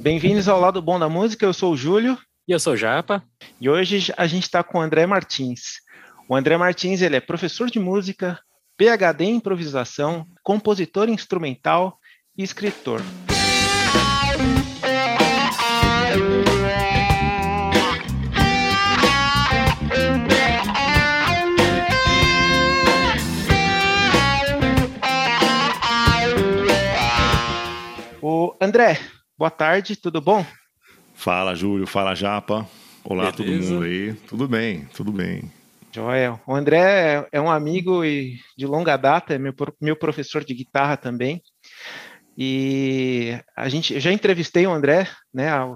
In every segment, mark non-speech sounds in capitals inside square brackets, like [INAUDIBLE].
Bem-vindos ao Lado Bom da Música, eu sou o Júlio. E eu sou o Japa. E hoje a gente está com o André Martins. O André Martins ele é professor de música, PhD em improvisação, compositor instrumental e escritor. O André, boa tarde, tudo bom? Fala, Júlio, fala, Japa. Olá, Beleza. todo mundo aí. Tudo bem, tudo bem. Joel. O André é um amigo de longa data, é meu, meu professor de guitarra também. E a gente eu já entrevistei o André, né, há,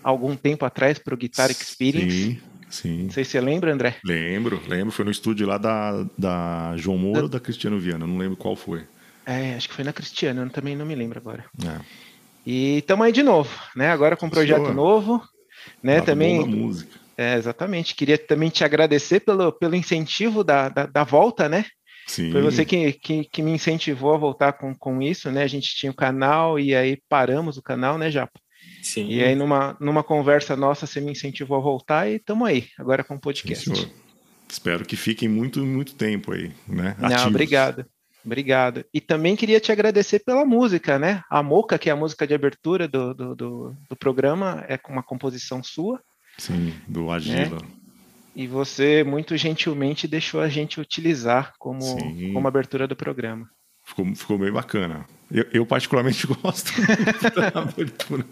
algum tempo atrás para o Guitar Experience. Sim, sim. Não sei se você lembra, André. Lembro, lembro. Foi no estúdio lá da, da João Moura ou da Cristiano Viana, não lembro qual foi. É, acho que foi na Cristiano, eu também não me lembro agora. É. E estamos aí de novo, né? Agora com um projeto novo, né? também. música. É, exatamente. Queria também te agradecer pelo, pelo incentivo da, da, da volta, né? Sim. Foi você que, que, que, me incentivou a voltar com, com isso, né? A gente tinha o canal e aí paramos o canal, né, Japa? Sim. E aí, numa, numa conversa nossa, você me incentivou a voltar e estamos aí, agora com o podcast. Sim, Espero que fiquem muito, muito tempo aí, né? Não, obrigado. Obrigado. E também queria te agradecer pela música, né? A Moca, que é a música de abertura do, do, do, do programa, é uma composição sua. Sim, do Agila. Né? E você muito gentilmente deixou a gente utilizar como, como abertura do programa. Ficou, ficou bem bacana. Eu, eu particularmente [LAUGHS] gosto da abertura.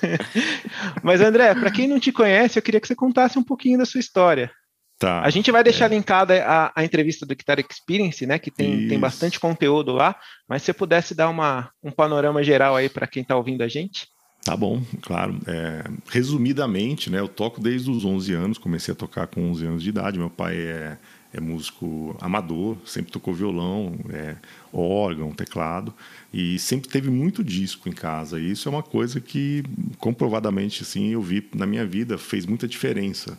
[LAUGHS] Mas André, para quem não te conhece, eu queria que você contasse um pouquinho da sua história. Tá, a gente vai deixar é. linkada a, a, entrevista do Guitar Experience, né? Que tem, tem bastante conteúdo lá. Mas se você pudesse dar uma, um panorama geral aí para quem está ouvindo a gente. Tá bom, claro. É, resumidamente, né? Eu toco desde os 11 anos. Comecei a tocar com 11 anos de idade. Meu pai é, é músico amador, sempre tocou violão, é, órgão, teclado e sempre teve muito disco em casa. E isso é uma coisa que comprovadamente, assim, eu vi na minha vida fez muita diferença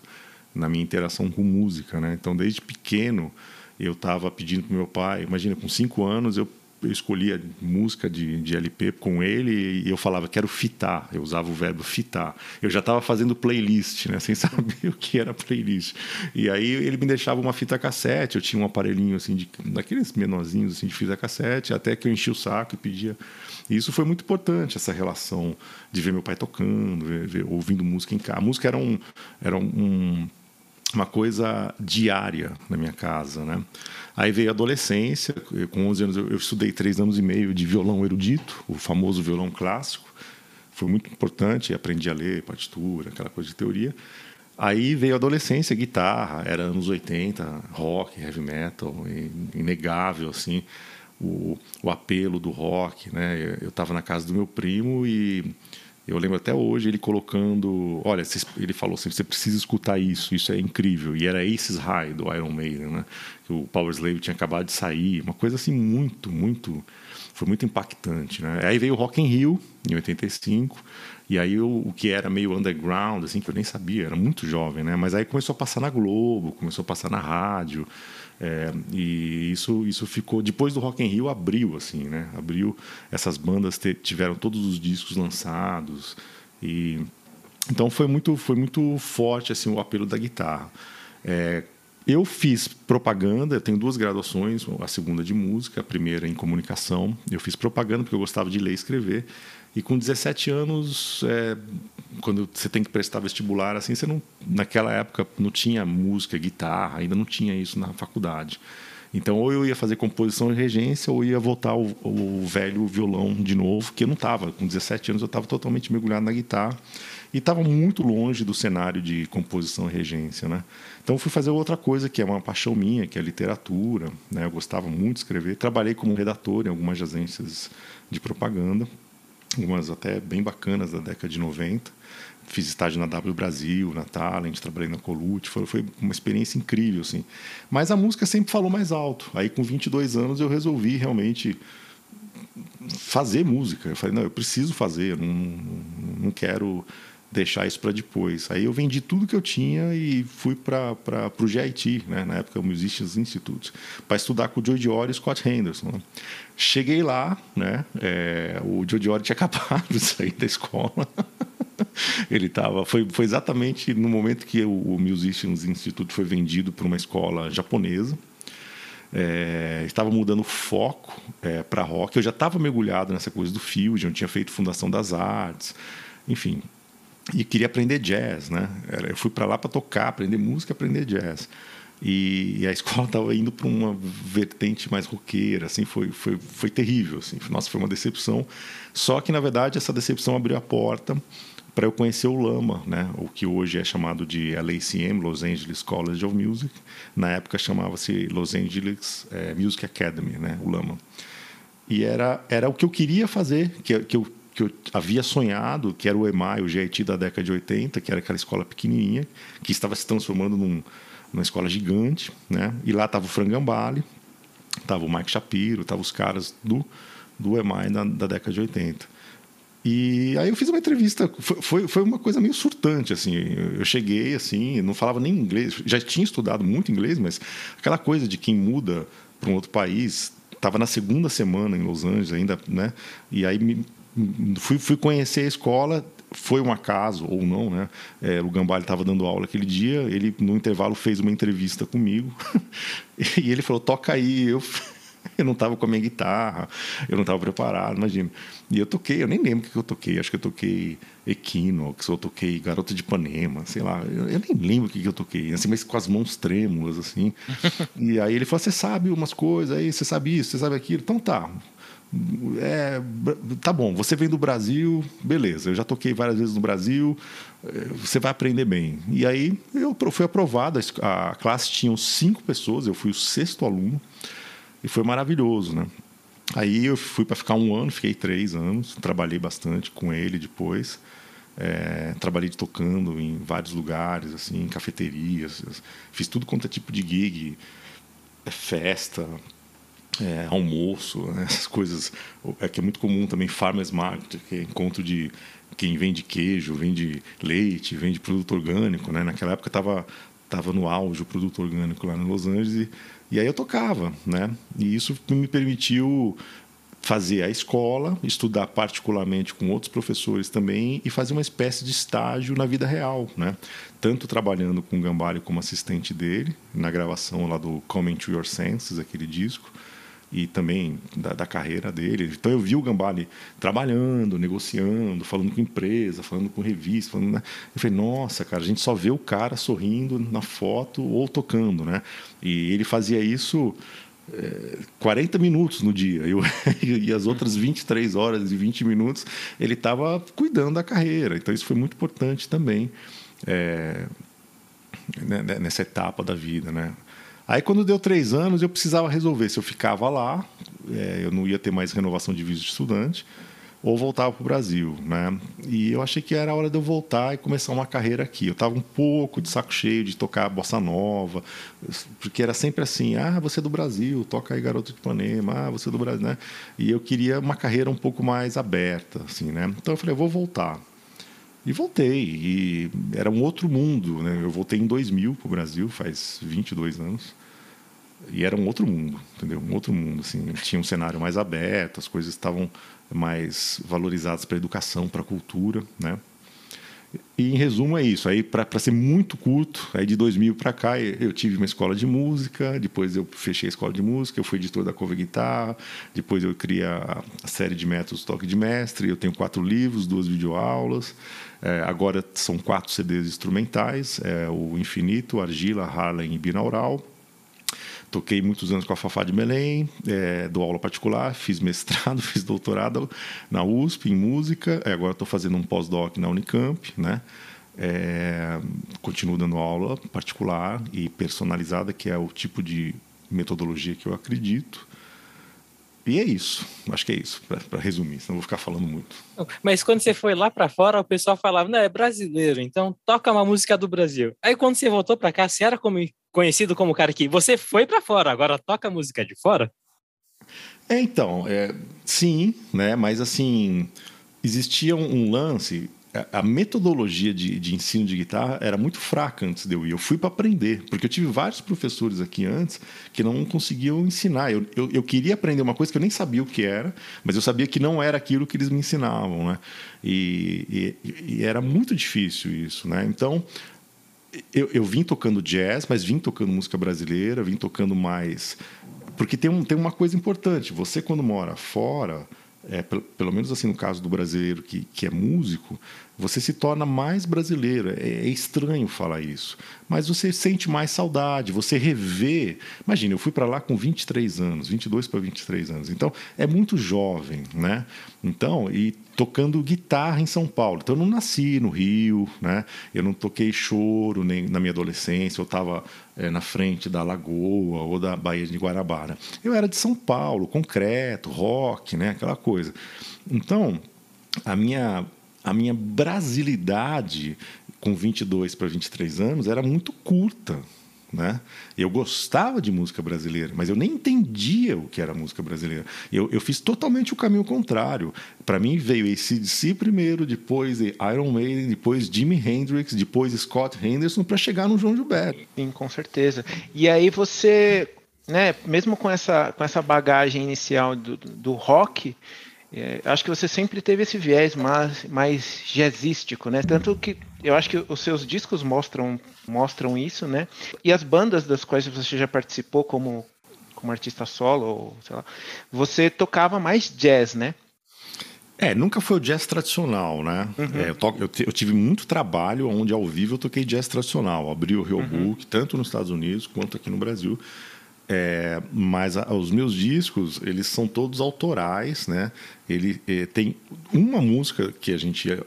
na minha interação com música, né? Então, desde pequeno, eu estava pedindo para meu pai, imagina, com cinco anos, eu, eu escolhia música de, de LP com ele e eu falava, quero fitar. Eu usava o verbo fitar. Eu já estava fazendo playlist, né? Sem [LAUGHS] saber o que era playlist. E aí ele me deixava uma fita cassete, eu tinha um aparelhinho, assim, de, daqueles menorzinhos, assim, de fita cassete, até que eu enchi o saco e pedia e isso foi muito importante, essa relação de ver meu pai tocando, ver, ver, ouvindo música em casa. A música era um, era um, uma coisa diária na minha casa, né? Aí veio a adolescência, com 11 anos eu, estudei três anos e meio de violão erudito, o famoso violão clássico. Foi muito importante, aprendi a ler partitura, aquela coisa de teoria. Aí veio a adolescência, guitarra, era anos 80, rock, heavy metal, inegável, assim, o, o apelo do rock, né? Eu estava na casa do meu primo e eu lembro até hoje ele colocando, olha, ele falou assim, você precisa escutar isso, isso é incrível. E era Aces High do Iron Maiden, né? O Power Slave tinha acabado de sair, uma coisa assim muito, muito, foi muito impactante, né? Aí veio o Rock in Rio em 85. E aí o, o que era meio underground, assim, que eu nem sabia, era muito jovem, né? Mas aí começou a passar na Globo, começou a passar na rádio. É, e isso, isso ficou depois do Rock in Rio abriu assim, né? Abriu essas bandas tiveram todos os discos lançados e então foi muito foi muito forte assim o apelo da guitarra. É, eu fiz propaganda, eu tenho duas graduações, a segunda de música, a primeira em comunicação. Eu fiz propaganda porque eu gostava de ler e escrever. E com 17 anos, é, quando você tem que prestar vestibular, assim, você não, naquela época não tinha música, guitarra, ainda não tinha isso na faculdade. Então, ou eu ia fazer composição e regência, ou ia voltar o, o velho violão de novo, que eu não estava. Com 17 anos, eu estava totalmente mergulhado na guitarra e estava muito longe do cenário de composição e regência, né? Então, fui fazer outra coisa que é uma paixão minha, que é literatura. Né? Eu gostava muito de escrever. Trabalhei como redator em algumas agências de propaganda algumas até bem bacanas da década de 90. Fiz estágio na W Brasil, na Talent, trabalhei na Colute, foi, foi uma experiência incrível, assim. Mas a música sempre falou mais alto. Aí, com 22 anos, eu resolvi realmente fazer música. Eu falei, não, eu preciso fazer, não, não quero deixar isso para depois. Aí eu vendi tudo que eu tinha e fui para o GIT, né? na época o Musicians Institute, para estudar com o Joe Diori e Scott Henderson. Né? Cheguei lá, né? É, o Joe Diori tinha [LAUGHS] acabado de sair da escola. [LAUGHS] Ele estava. Foi, foi exatamente no momento que o, o Musicians Institute foi vendido para uma escola japonesa. É, estava mudando o foco é, para rock. Eu já estava mergulhado nessa coisa do Fusion, tinha feito Fundação das Artes, enfim. E queria aprender jazz, né? Eu fui para lá para tocar, aprender música, aprender jazz. E, e a [LAUGHS] escola estava indo para uma vertente mais roqueira, assim, foi, foi, foi terrível, assim. Nossa, foi uma decepção. Só que, na verdade, essa decepção abriu a porta para eu conhecer o Lama, né? o que hoje é chamado de LACM, Los Angeles College of Music. Na época chamava-se Los Angeles é, Music Academy, né? o Lama. E era, era o que eu queria fazer, que, que, eu, que eu havia sonhado, que era o EMAI, o GIT da década de 80, que era aquela escola pequenininha, que estava se transformando num, numa escola gigante. Né? E lá estava o Frangambale, estava o Mike Shapiro, estavam os caras do, do EMAI da, da década de 80. E aí eu fiz uma entrevista, foi, foi uma coisa meio surtante, assim, eu cheguei, assim, não falava nem inglês, já tinha estudado muito inglês, mas aquela coisa de quem muda para um outro país, estava na segunda semana em Los Angeles ainda, né, e aí me, fui, fui conhecer a escola, foi um acaso ou não, né? É, o Gambale estava dando aula aquele dia, ele no intervalo fez uma entrevista comigo. [LAUGHS] E ele falou: toca aí. Eu [LAUGHS] Eu não estava com a minha guitarra, eu não estava preparado, imagina. E eu toquei, eu nem lembro o que eu toquei, acho que eu toquei Equinox, ou toquei Garota de Ipanema, sei lá, eu, eu nem lembro o que eu toquei, assim, mas com as mãos trêmulas, assim. [LAUGHS] e aí ele falou: Você sabe umas coisas aí, você sabe isso, você sabe aquilo? Então tá. É, tá bom, você vem do Brasil, beleza, eu já toquei várias vezes no Brasil, é, você vai aprender bem. E aí eu fui aprovado, a classe tinha cinco pessoas, eu fui o sexto aluno. E foi maravilhoso, né? Aí eu fui para ficar um ano, fiquei três anos, trabalhei bastante com ele depois. É, trabalhei tocando em vários lugares, assim, em cafeterias, fiz tudo quanto é tipo de gig, é, festa, é, almoço, né? [LAUGHS] essas coisas. É que é muito comum também farmers market, que é encontro de quem vende queijo, vende leite, vende produto orgânico, né? Naquela época estava tava no auge o produto orgânico lá em Los Angeles e e aí eu tocava, né? E isso me permitiu fazer a escola, estudar particularmente com outros professores também e fazer uma espécie de estágio na vida real, né? Tanto trabalhando com o Gambari como assistente dele na gravação lá do Coming to Your Senses, aquele disco, e também da, da, carreira dele. Então eu vi o Gambale trabalhando, negociando, falando com empresa, falando com revista. Falando, né? Eu falei, nossa, cara, a gente só vê o cara sorrindo na foto ou tocando, né? E ele fazia isso é, 40 minutos no dia. Eu, [LAUGHS] e as outras 23 horas e 20 minutos ele estava cuidando da carreira. Então isso foi muito importante também é, nessa etapa da vida, né? Aí, quando deu três anos, eu precisava resolver se eu ficava lá, é, eu não ia ter mais renovação de visto de estudante, ou voltava para o Brasil. Né? E eu achei que era a hora de eu voltar e começar uma carreira aqui. Eu estava um pouco de saco cheio de tocar bossa nova, porque era sempre assim: ah, você é do Brasil, toca aí Garoto de Ipanema, ah, você é do Brasil. Né? E eu queria uma carreira um pouco mais aberta. Assim, né? Então eu falei: eu vou voltar. E voltei. E era um outro mundo. Né? Eu voltei em 2000 para o Brasil, faz 22 anos. E era um outro mundo, entendeu? Um outro mundo, assim. Tinha um cenário mais aberto, as coisas estavam mais valorizadas para a educação, para a cultura, né? E em resumo é isso. Aí para ser muito curto, aí de 2000 para cá eu tive uma escola de música, depois eu fechei a escola de música, eu fui editor da Cover Guitarra, depois eu criei a, série de métodos toque de mestre, eu tenho quatro livros, duas videoaulas. É, agora são quatro CDs instrumentais, é, o Infinito, Argila, Harlem e Binaural. Toquei muitos anos com a Fafá de Belém, é, dou aula particular, fiz mestrado, [LAUGHS] fiz doutorado na USP em música, é, agora estou fazendo um pós-doc na Unicamp, né? É, continuo dando aula particular e personalizada, que é o tipo de metodologia que eu acredito. E é isso, acho que é isso, para resumir, senão vou ficar falando muito. Mas quando você foi lá para fora, o pessoal falava, não, é brasileiro, então toca uma música do Brasil. Aí quando você voltou para cá, você era como conhecido como o cara que você foi para fora, agora toca música de fora? É, então, é, sim, né? Mas assim, existia um, lance a metodologia de, de, ensino de guitarra era muito fraca antes de eu ir. Eu fui para aprender, porque eu tive vários professores aqui antes que não conseguiam ensinar. Eu, eu, eu, queria aprender uma coisa que eu nem sabia o que era, mas eu sabia que não era aquilo que eles me ensinavam, né? E, e, e era muito difícil isso, né? Então, eu, eu vim tocando jazz, mas vim tocando música brasileira, vim tocando mais... Porque tem, um, tem uma coisa importante. Você, quando mora fora é, pelo menos assim no caso do brasileiro que, que é músico, você se torna mais brasileiro. É, é, estranho falar isso, mas você sente mais saudade, você revê. Imagina, eu fui para lá com 23 anos, 22 para 23 anos, então é muito jovem, né? Então, e tocando guitarra em São Paulo. Então, eu não nasci no Rio, né? Eu não toquei choro nem na minha adolescência, eu estava é, na frente da Lagoa ou da Baía de Guarabara. Eu era de São Paulo, concreto, rock, né? Aquela coisa. Então, a minha a minha brasilidade com 22 para 23 anos era muito curta. Né? Eu gostava de música brasileira, mas eu nem entendia o que era música brasileira. Eu, eu fiz totalmente o caminho contrário. Para mim veio ACDC primeiro, depois Iron Maiden, depois Jimi Hendrix, depois Scott Henderson, para chegar no João Gilberto. Sim, com certeza. E aí você, né, mesmo com essa, com essa bagagem inicial do, do rock, é, acho que você sempre teve esse viés mais, mais jazzístico, né? Tanto que eu acho que os seus discos mostram, mostram isso, né? E as bandas das quais você já participou como, como artista solo, ou, sei lá, você tocava mais jazz, né? É, nunca foi o jazz tradicional, né? Uhum. É, eu, to, eu, eu, tive muito trabalho onde ao vivo eu toquei jazz tradicional. Abri o Rio uhum. Book, tanto nos Estados Unidos quanto aqui no Brasil. É, mas a, os meus discos, eles são todos autorais, né? Ele é, tem uma música que a gente é,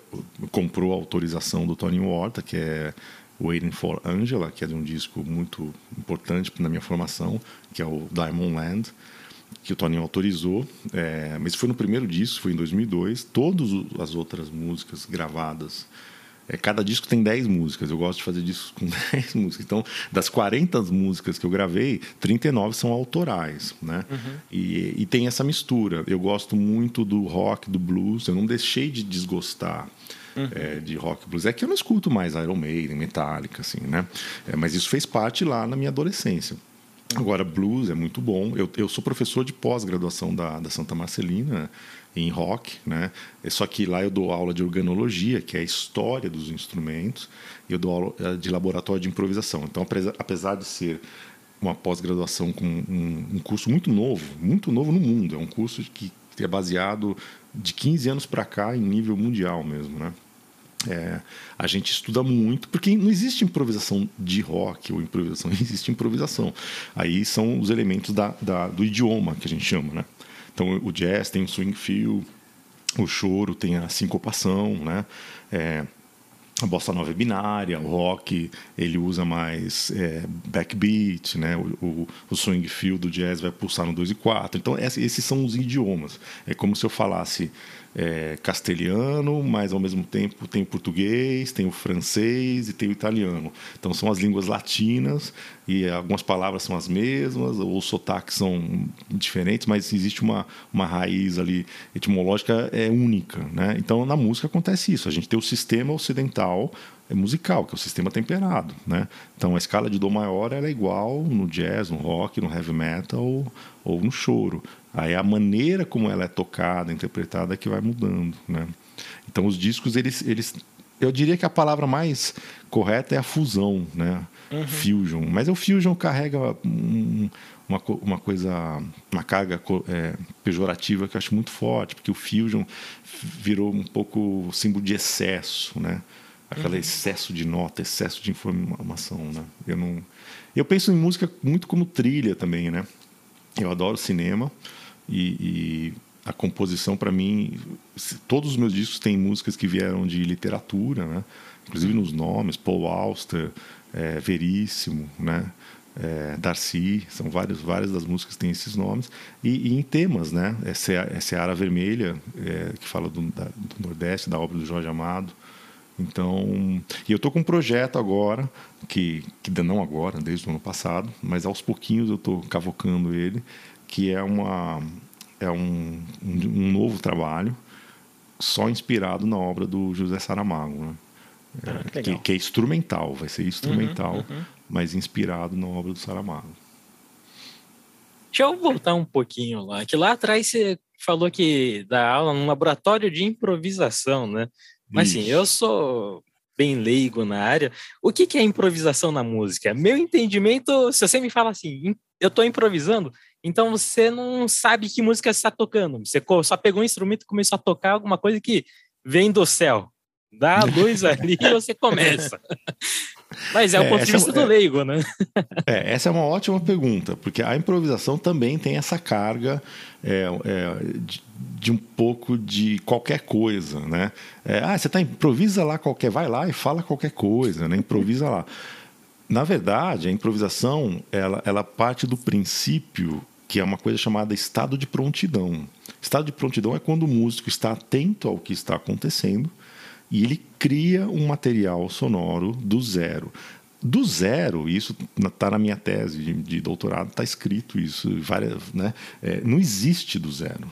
comprou a autorização do Tony Horta, que é Waiting for Angela, que é de um disco muito importante na minha formação, que é o Diamond Land, que o Tony autorizou. É, mas foi no primeiro disco, foi em 2002. Todas as outras músicas gravadas cada disco tem 10 músicas. Eu gosto de fazer discos com [LAUGHS] 10 músicas. Então, das 40 músicas que eu gravei, 39 são autorais. Né? Uhum. E, e, tem essa mistura. Eu gosto muito do rock, do blues. Eu não deixei de desgostar. Uhum. É, de rock blues. É que eu não escuto mais Iron Maiden, Metallica, assim, né? É, mas isso fez parte lá na minha adolescência. Agora, blues é muito bom. Eu, eu sou professor de pós-graduação da, da Santa Marcelina em rock, né? É só que lá eu dou aula de organologia, que é a história dos instrumentos, e eu dou aula eh, de laboratório de improvisação. Então, apesar de ser uma pós-graduação com um, um, curso muito novo, muito novo no mundo, é um curso que é baseado de 15 anos para cá em nível mundial mesmo, né? É, a gente estuda muito, porque não existe improvisação de rock ou improvisação, [LAUGHS] existe improvisação. Aí são os elementos da, da, do idioma que a gente chama, né? Então o jazz tem o swing feel, o choro tem a sincopação, né? É, a bossa nova é binária, o rock ele usa mais é, backbeat, né? O, o, o, swing feel do jazz vai pulsar no 2 e 4. Então esses são os idiomas. É como se eu falasse é, castelhano, mas ao mesmo tempo tem o português, tem o francês e tem o italiano. Então são as línguas latinas e algumas palavras são as mesmas, ou os sotaques são diferentes, mas existe uma, uma raiz ali etimológica é única. Né? Então na música acontece isso. A gente tem o sistema ocidental musical, que é o sistema temperado, né? Então a escala de dó maior é igual no jazz, no rock, no heavy metal ou, ou no choro. Aí a maneira como ela é tocada, interpretada, é que vai mudando, né? Então os discos, eles, eles, eu diria que a palavra mais correta é a fusão, né? Uhum. Fusion. Mas o fusion carrega um, uma, uma coisa, uma carga é, pejorativa que eu acho muito forte, porque o fusion virou um pouco símbolo de excesso, né? Aquele uhum. excesso de nota, excesso de informação, né? Eu não, eu penso em música muito como trilha também, né? Eu adoro cinema. E, e a composição, para mim, todos os meus discos têm músicas que vieram de literatura, né? inclusive nos nomes, Paul Auster, é, Veríssimo, né? É, Darcy, são várias, várias das músicas que têm esses nomes, e, e em temas, né? É Seara Vermelha, é, que fala do, da, do, Nordeste, da obra do Jorge Amado. Então, e eu estou com um projeto agora, que, que não agora, desde o ano passado, mas aos pouquinhos eu estou cavocando ele, que é, uma, é um, um, novo trabalho só inspirado na obra do José Saramago, né? Ah, que, que, é instrumental, vai ser instrumental, uhum, uhum. mas inspirado na obra do Saramago. Deixa eu voltar um pouquinho lá, que lá atrás você falou que dá aula num laboratório de improvisação, né? Mas assim, eu sou bem leigo na área. O que, que é improvisação na música? Meu entendimento, se você me fala assim, eu estou improvisando, então você não sabe que música você está tocando. Você só pegou um instrumento e começou a tocar alguma coisa que vem do céu. Dá a luz [LAUGHS] ali e você começa. Mas é o é, ponto de vista é, do leigo, né? [LAUGHS] É, essa é uma ótima pergunta, porque a improvisação também tem essa carga é, é, de, de, um pouco de qualquer coisa, né? É, ah, você tá improvisa lá qualquer, vai lá e fala qualquer coisa, né? Improvisa lá. Na verdade, a improvisação ela, ela parte do princípio que é uma coisa chamada estado de prontidão. Estado de prontidão é quando o músico está atento ao que está acontecendo e ele cria um material sonoro do zero. Do zero, isso está na minha tese de, de doutorado, está escrito isso, várias, né? É, não existe do zero.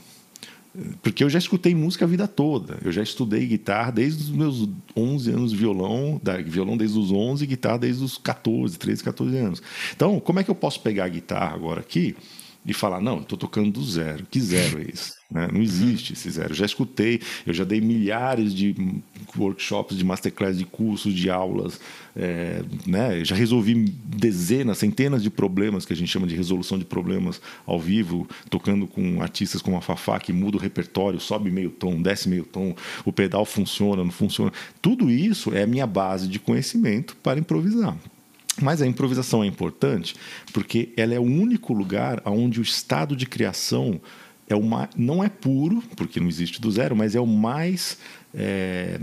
Porque eu já escutei música a vida toda. Eu já estudei guitarra desde os meus 11 anos de violão, da, violão desde os 11, guitarra desde os 14, 13, 14 anos. Então, como é que eu posso pegar a guitarra agora aqui e falar, não, estou tocando do zero. Que zero é esse? [LAUGHS] Né? Não existe esse zero. Eu já escutei, eu já dei milhares de workshops, de masterclass, de cursos, de aulas. É, né? Já resolvi dezenas, centenas de problemas que a gente chama de resolução de problemas ao vivo, tocando com artistas como a Fafá, que muda o repertório, sobe meio tom, desce meio tom, o pedal funciona, não funciona. Tudo isso é a minha base de conhecimento para improvisar. Mas a improvisação é importante porque ela é o único lugar onde o estado de criação é uma, não é puro, porque não existe do zero, mas é o mais é,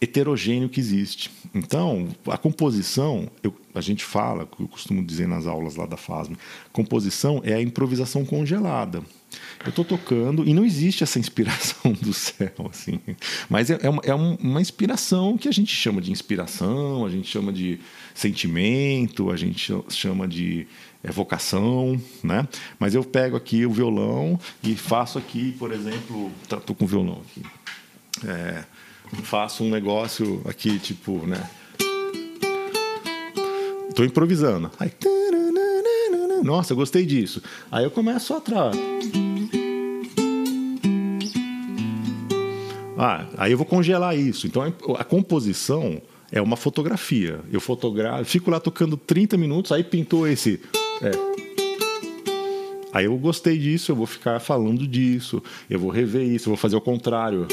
heterogêneo que existe. Então, a composição, eu, a gente fala, eu costumo dizer nas aulas lá da FASM, composição é a improvisação congelada. Eu estou tocando e não existe essa inspiração do céu, assim. Mas é, é, uma, é uma inspiração que a gente chama de inspiração, a gente chama de sentimento, a gente chama de vocação, né? Mas eu pego aqui o violão e faço aqui, por exemplo, tá, com o violão aqui. É, faço um negócio aqui, tipo, né? Estou improvisando. Nossa, gostei disso. Aí eu começo atrás. Ah, aí eu vou congelar isso. Então a composição é uma fotografia. Eu fotografo, fico lá tocando 30 minutos, aí pintou esse. É. Aí eu gostei disso, eu vou ficar falando disso, eu vou rever isso, eu vou fazer o contrário.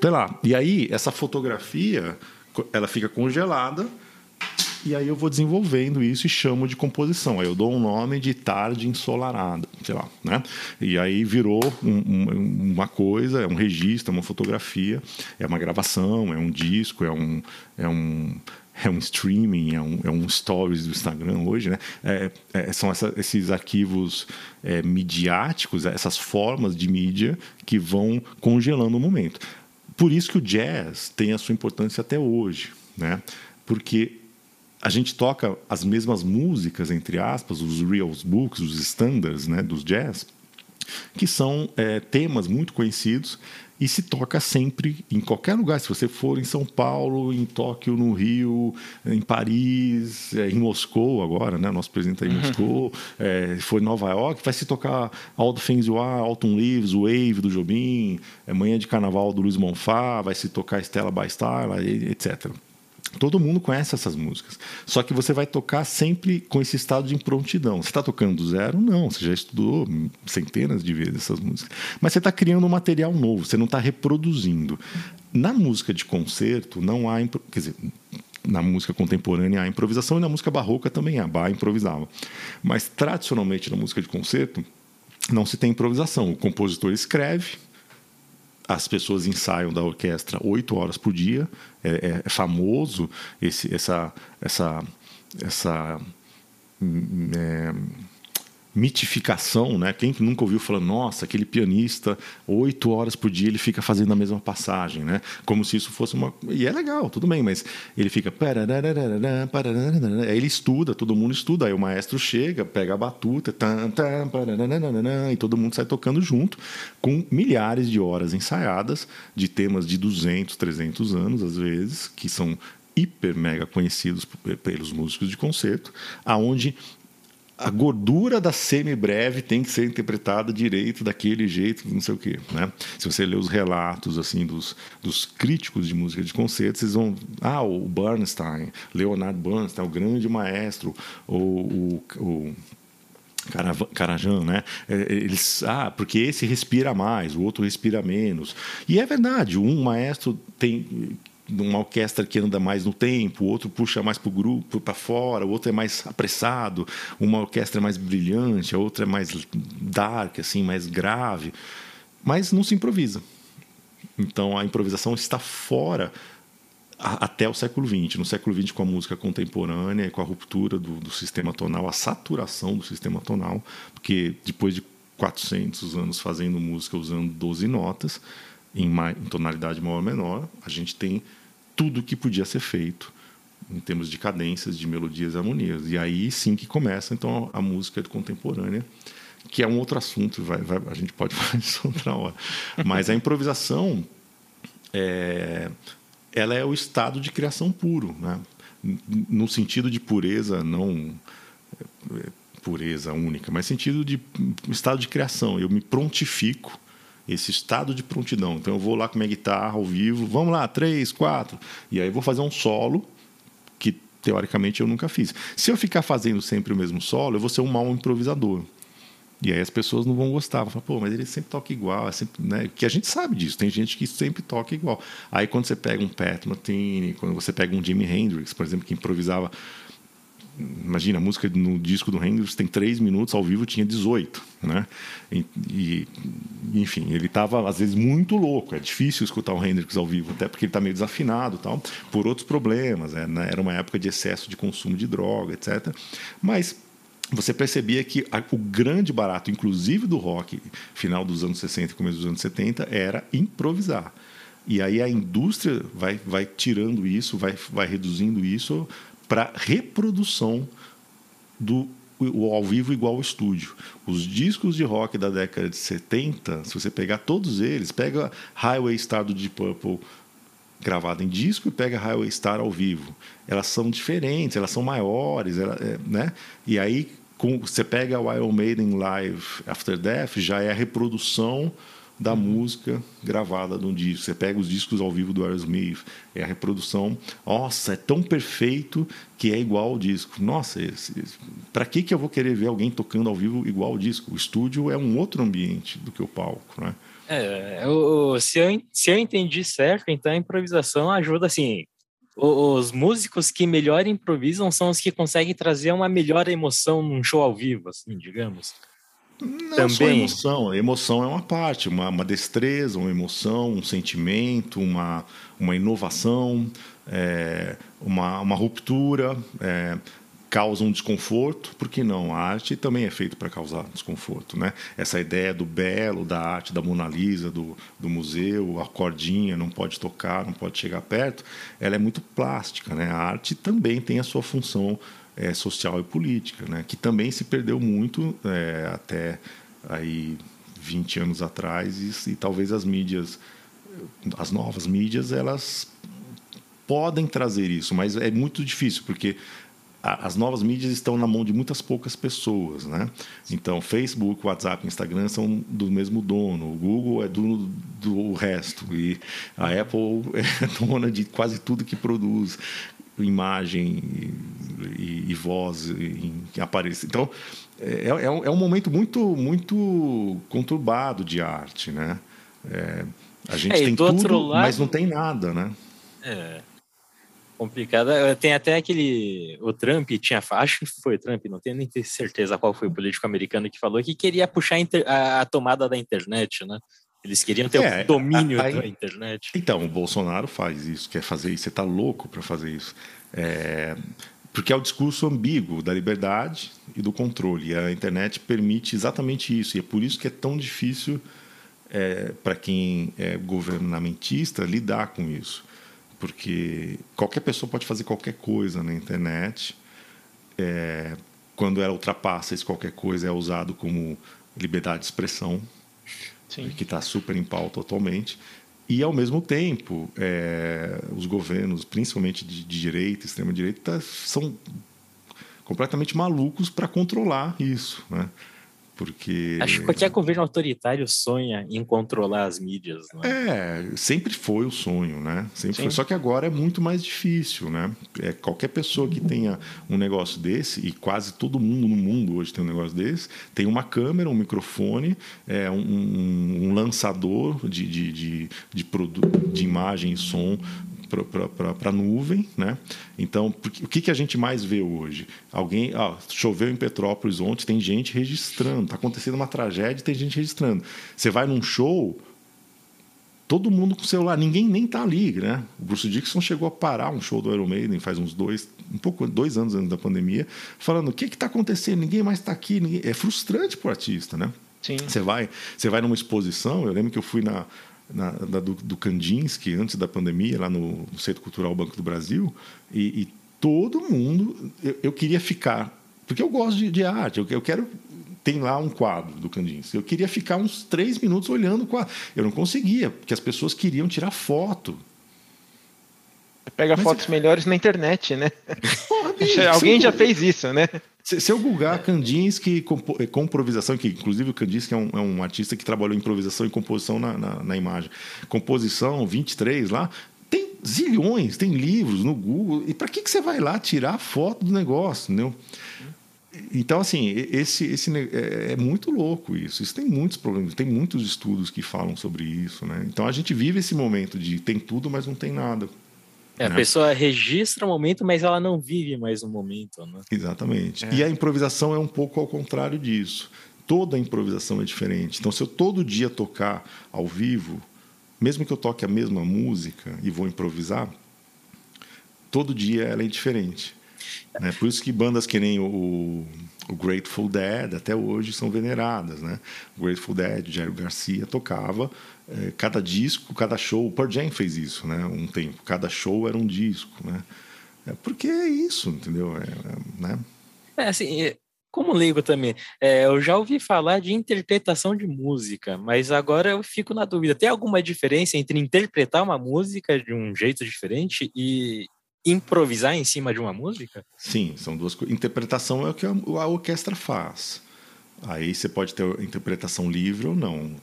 Sei lá. E aí, essa fotografia, ela fica congelada e aí eu vou desenvolvendo isso e chamo de composição. Aí eu dou um nome de tarde ensolarada, sei lá, né? E aí virou um, um, uma coisa, é um registro, é uma fotografia, é uma gravação, é um disco, é um, é um é um streaming, é um, é um stories do Instagram hoje, né? É, é, são essa, esses arquivos é, midiáticos, essas formas de mídia que vão congelando o momento. Por isso que o jazz tem a sua importância até hoje, né? Porque a gente toca as mesmas músicas, entre aspas, os real books, os standards né, dos jazz, que são é, temas muito conhecidos e se toca sempre em qualquer lugar. Se você for em São Paulo, em Tóquio, no Rio, em Paris, é, em Moscou agora, né? Nosso presidente está em uhum. Moscou. É, for em Nova York, vai se tocar You Are, Autumn Leaves, Wave do Jobim, é, Manhã de Carnaval do Luiz Monfá, vai se tocar Stella by Star, etc. Todo mundo conhece essas músicas. Só que você vai tocar sempre com esse estado de improntidão. Você está tocando do zero? Não. Você já estudou centenas de vezes essas músicas. Mas você está criando um material novo, você não está reproduzindo. Na música de concerto, não há. Quer dizer, na música contemporânea há improvisação e na música barroca também há. Bach improvisava. Mas tradicionalmente na música de concerto, não se tem improvisação. O compositor escreve, as pessoas ensaiam da orquestra oito horas por dia. É, é, é, famoso esse, essa, essa, essa hum, é, mitificação, né? Quem nunca ouviu falando, nossa, aquele pianista, oito horas por dia ele fica fazendo a mesma passagem, né? Como se isso fosse uma. E é legal, tudo bem, mas ele fica. Aí ele estuda, todo mundo estuda, aí o maestro chega, pega a batuta, e todo mundo sai tocando junto, com milhares de horas ensaiadas de temas de 200, 300 anos, às vezes, que são hiper mega conhecidos pelos músicos de concerto, aonde a gordura da semi-breve tem que ser interpretada direito daquele jeito, não sei o quê. Né? Se você ler os relatos assim dos, dos críticos de música de concerto, vocês vão. Ah, o Bernstein, Leonard Bernstein, o grande maestro, ou o, Carajan, né? É, eles, ah, porque esse respira mais, o outro respira menos. E é verdade, um maestro tem uma orquestra que anda mais no tempo, outro puxa mais para o grupo, para fora, o outro é mais apressado, uma orquestra é mais brilhante, a outra é mais dark, assim, mais grave, mas não se improvisa. Então a improvisação está fora até o século XX. No século XX, com a música contemporânea, com a ruptura do, do sistema tonal, a saturação do sistema tonal, porque depois de 400 anos fazendo música usando 12 notas, em, em tonalidade maior ou menor, a gente tem tudo que podia ser feito em termos de cadências, de melodias e harmonias. E aí sim que começa então a música contemporânea, que é um outro assunto, vai, vai, a gente pode [LAUGHS] falar disso outra hora. Mas a improvisação, é, ela é o estado de criação puro, né? no sentido de pureza, não é, pureza única, mas sentido de estado de criação. Eu me prontifico esse estado de prontidão. Então eu vou lá com minha guitarra ao vivo, vamos lá, três, quatro, e aí eu vou fazer um solo que teoricamente eu nunca fiz. Se eu ficar fazendo sempre o mesmo solo, eu vou ser um mau improvisador. E aí as pessoas não vão gostar, vão falar, pô, mas ele sempre toca igual, é sempre, né? Que a gente sabe disso, tem gente que sempre toca igual. Aí quando você pega um Pat Metheny, quando você pega um Jimi Hendrix, por exemplo, que improvisava imagina, a música no disco do Hendrix tem três minutos, ao vivo tinha 18, né? E, e enfim, ele estava às vezes muito louco. É difícil escutar o Hendrix ao vivo, até porque ele está meio desafinado, tal, por outros problemas. É, né? Era uma época de excesso de consumo de droga, etc. Mas você percebia que o grande barato, inclusive do rock, final dos anos 60 e começo dos anos 70, era improvisar. E aí a indústria vai, vai tirando isso, vai, vai reduzindo isso para reprodução do o ao vivo igual ao estúdio. Os discos de rock da década de 70, se você pegar todos eles, pega Highway Star do Deep Purple gravado em disco e pega Highway Star ao vivo. Elas são diferentes, elas são maiores, ela, é, né? E aí com, você pega o Iron Maiden Live After Death, já é a reprodução da música gravada no disco. Você pega os discos ao vivo do Aerosmith, é a reprodução. Nossa, é tão perfeito que é igual ao disco. Nossa, para que, que eu vou querer ver alguém tocando ao vivo igual ao disco? O estúdio é um outro ambiente do que o palco, né? É, eu, se, eu, se eu entendi certo, então a improvisação ajuda assim. Os músicos que melhor improvisam são os que conseguem trazer uma melhor emoção num show ao vivo, assim, digamos. Não Também. só emoção. A emoção é uma parte, uma, uma destreza, uma emoção, um sentimento, uma, uma inovação, é, uma, uma ruptura. É, causa um desconforto, por que não? A arte também é feita para causar desconforto. Né? Essa ideia do belo, da arte, da Mona Lisa, do, do museu, a cordinha não pode tocar, não pode chegar perto, ela é muito plástica. Né? A arte também tem a sua função é, social e política, né? que também se perdeu muito é, até aí 20 anos atrás e, e, talvez as mídias, as novas mídias, elas podem trazer isso, mas é muito difícil porque as novas mídias estão na mão de muitas poucas pessoas, né? Então, Facebook, WhatsApp, Instagram são do mesmo dono, o Google é do, do resto e a Apple [LAUGHS] é dona de quase tudo que produz imagem e, e voz em, que apareça. Então, é, é, um, é um momento muito, muito conturbado de arte, né? É, a gente é, tem tudo, lado, mas não tem nada, né? É complicado. É, tem até aquele. O Trump tinha. Acho que foi o Trump, não tenho nem certeza qual foi o político americano que falou que queria puxar a, a tomada da internet, né? Eles queriam ter é, o domínio a, a, da internet. Então, o Bolsonaro faz isso, quer fazer isso. Você está louco para fazer isso. É, porque é o discurso ambíguo da liberdade e do controle. E a internet permite exatamente isso. E é por isso que é tão difícil é, para quem é governamentista lidar com isso. Porque qualquer pessoa pode fazer qualquer coisa na internet. É, quando ela ultrapassa esse qualquer coisa, é usado como liberdade de expressão, Sim. que está super em pauta atualmente. E, ao mesmo tempo, é, os governos, principalmente de, de direita, extrema-direita, são completamente malucos para controlar isso. Né? Porque. Acho que qualquer governo autoritário sonha em controlar as mídias. Né? É, sempre foi o sonho, né? Sempre foi. Só que agora é muito mais difícil, né? É, qualquer pessoa que tenha um negócio desse, e quase todo mundo no mundo hoje tem um negócio desse, tem uma câmera, um microfone, é, um, um lançador de, de, de, de, de imagem e som para a nuvem, né? Então, o que, que a gente mais vê hoje? Alguém, ah, choveu em Petrópolis ontem, tem gente registrando, está acontecendo uma tragédia, tem gente registrando. Você vai num show, todo mundo com celular, ninguém nem está ali, né? O Bruce Dixon chegou a parar um show do Iron Maiden faz uns dois, um pouco dois anos antes da pandemia, falando o que está acontecendo, ninguém mais está aqui, ninguém... é frustrante para o artista, né? Sim. Você vai, você vai numa exposição, eu lembro que eu fui na na, da, do, do Kandinsky, antes da pandemia, lá no, no Centro Cultural Banco do Brasil, e, e todo mundo. Eu, eu, queria ficar, porque eu gosto de, de arte, eu, eu quero tem lá um quadro do Kandinsky. Eu queria ficar uns três minutos olhando o quadro. Eu não conseguia, porque as pessoas queriam tirar foto. Pega Mas fotos melhores na internet, né? Porra, [LAUGHS] Alguém já fez isso, né? Se, se eu googar Kandinsky com, eh, com improvisação, que inclusive o Kandinsky é um, é um artista que trabalhou em improvisação e composição na, na, na imagem. Composição 23 lá, tem zilhões, tem livros no Google. E para que, que você vai lá tirar foto do negócio, entendeu? Então, assim, esse, esse é, é, muito louco isso. Isso tem muitos problemas, tem muitos estudos que falam sobre isso, né? Então, a gente vive esse momento de tem tudo, mas não tem nada. É, a né? pessoa registra o momento, mas ela não vive mais o momento. Né? Exatamente. É. E a improvisação é um pouco ao contrário disso. Toda improvisação é diferente. Então, se eu todo dia tocar ao vivo, mesmo que eu toque a mesma música e vou improvisar, todo dia ela é diferente. Né? Por isso que bandas que nem o, o Grateful Dead até hoje são veneradas. Né? O Grateful Dead, Jerry Garcia, tocava é, cada disco, cada show. O Pearl Jam fez isso, né? Um tempo. Cada show era um disco, né? É porque é isso, entendeu? É, é né? É assim, como leigo também, é, eu já ouvi falar de interpretação de música, mas agora eu fico na dúvida. Tem alguma diferença entre interpretar uma música de um jeito diferente e improvisar em cima de uma música? Sim, são duas coisas. Interpretação é o que a orquestra faz. Aí você pode ter interpretação livre ou não.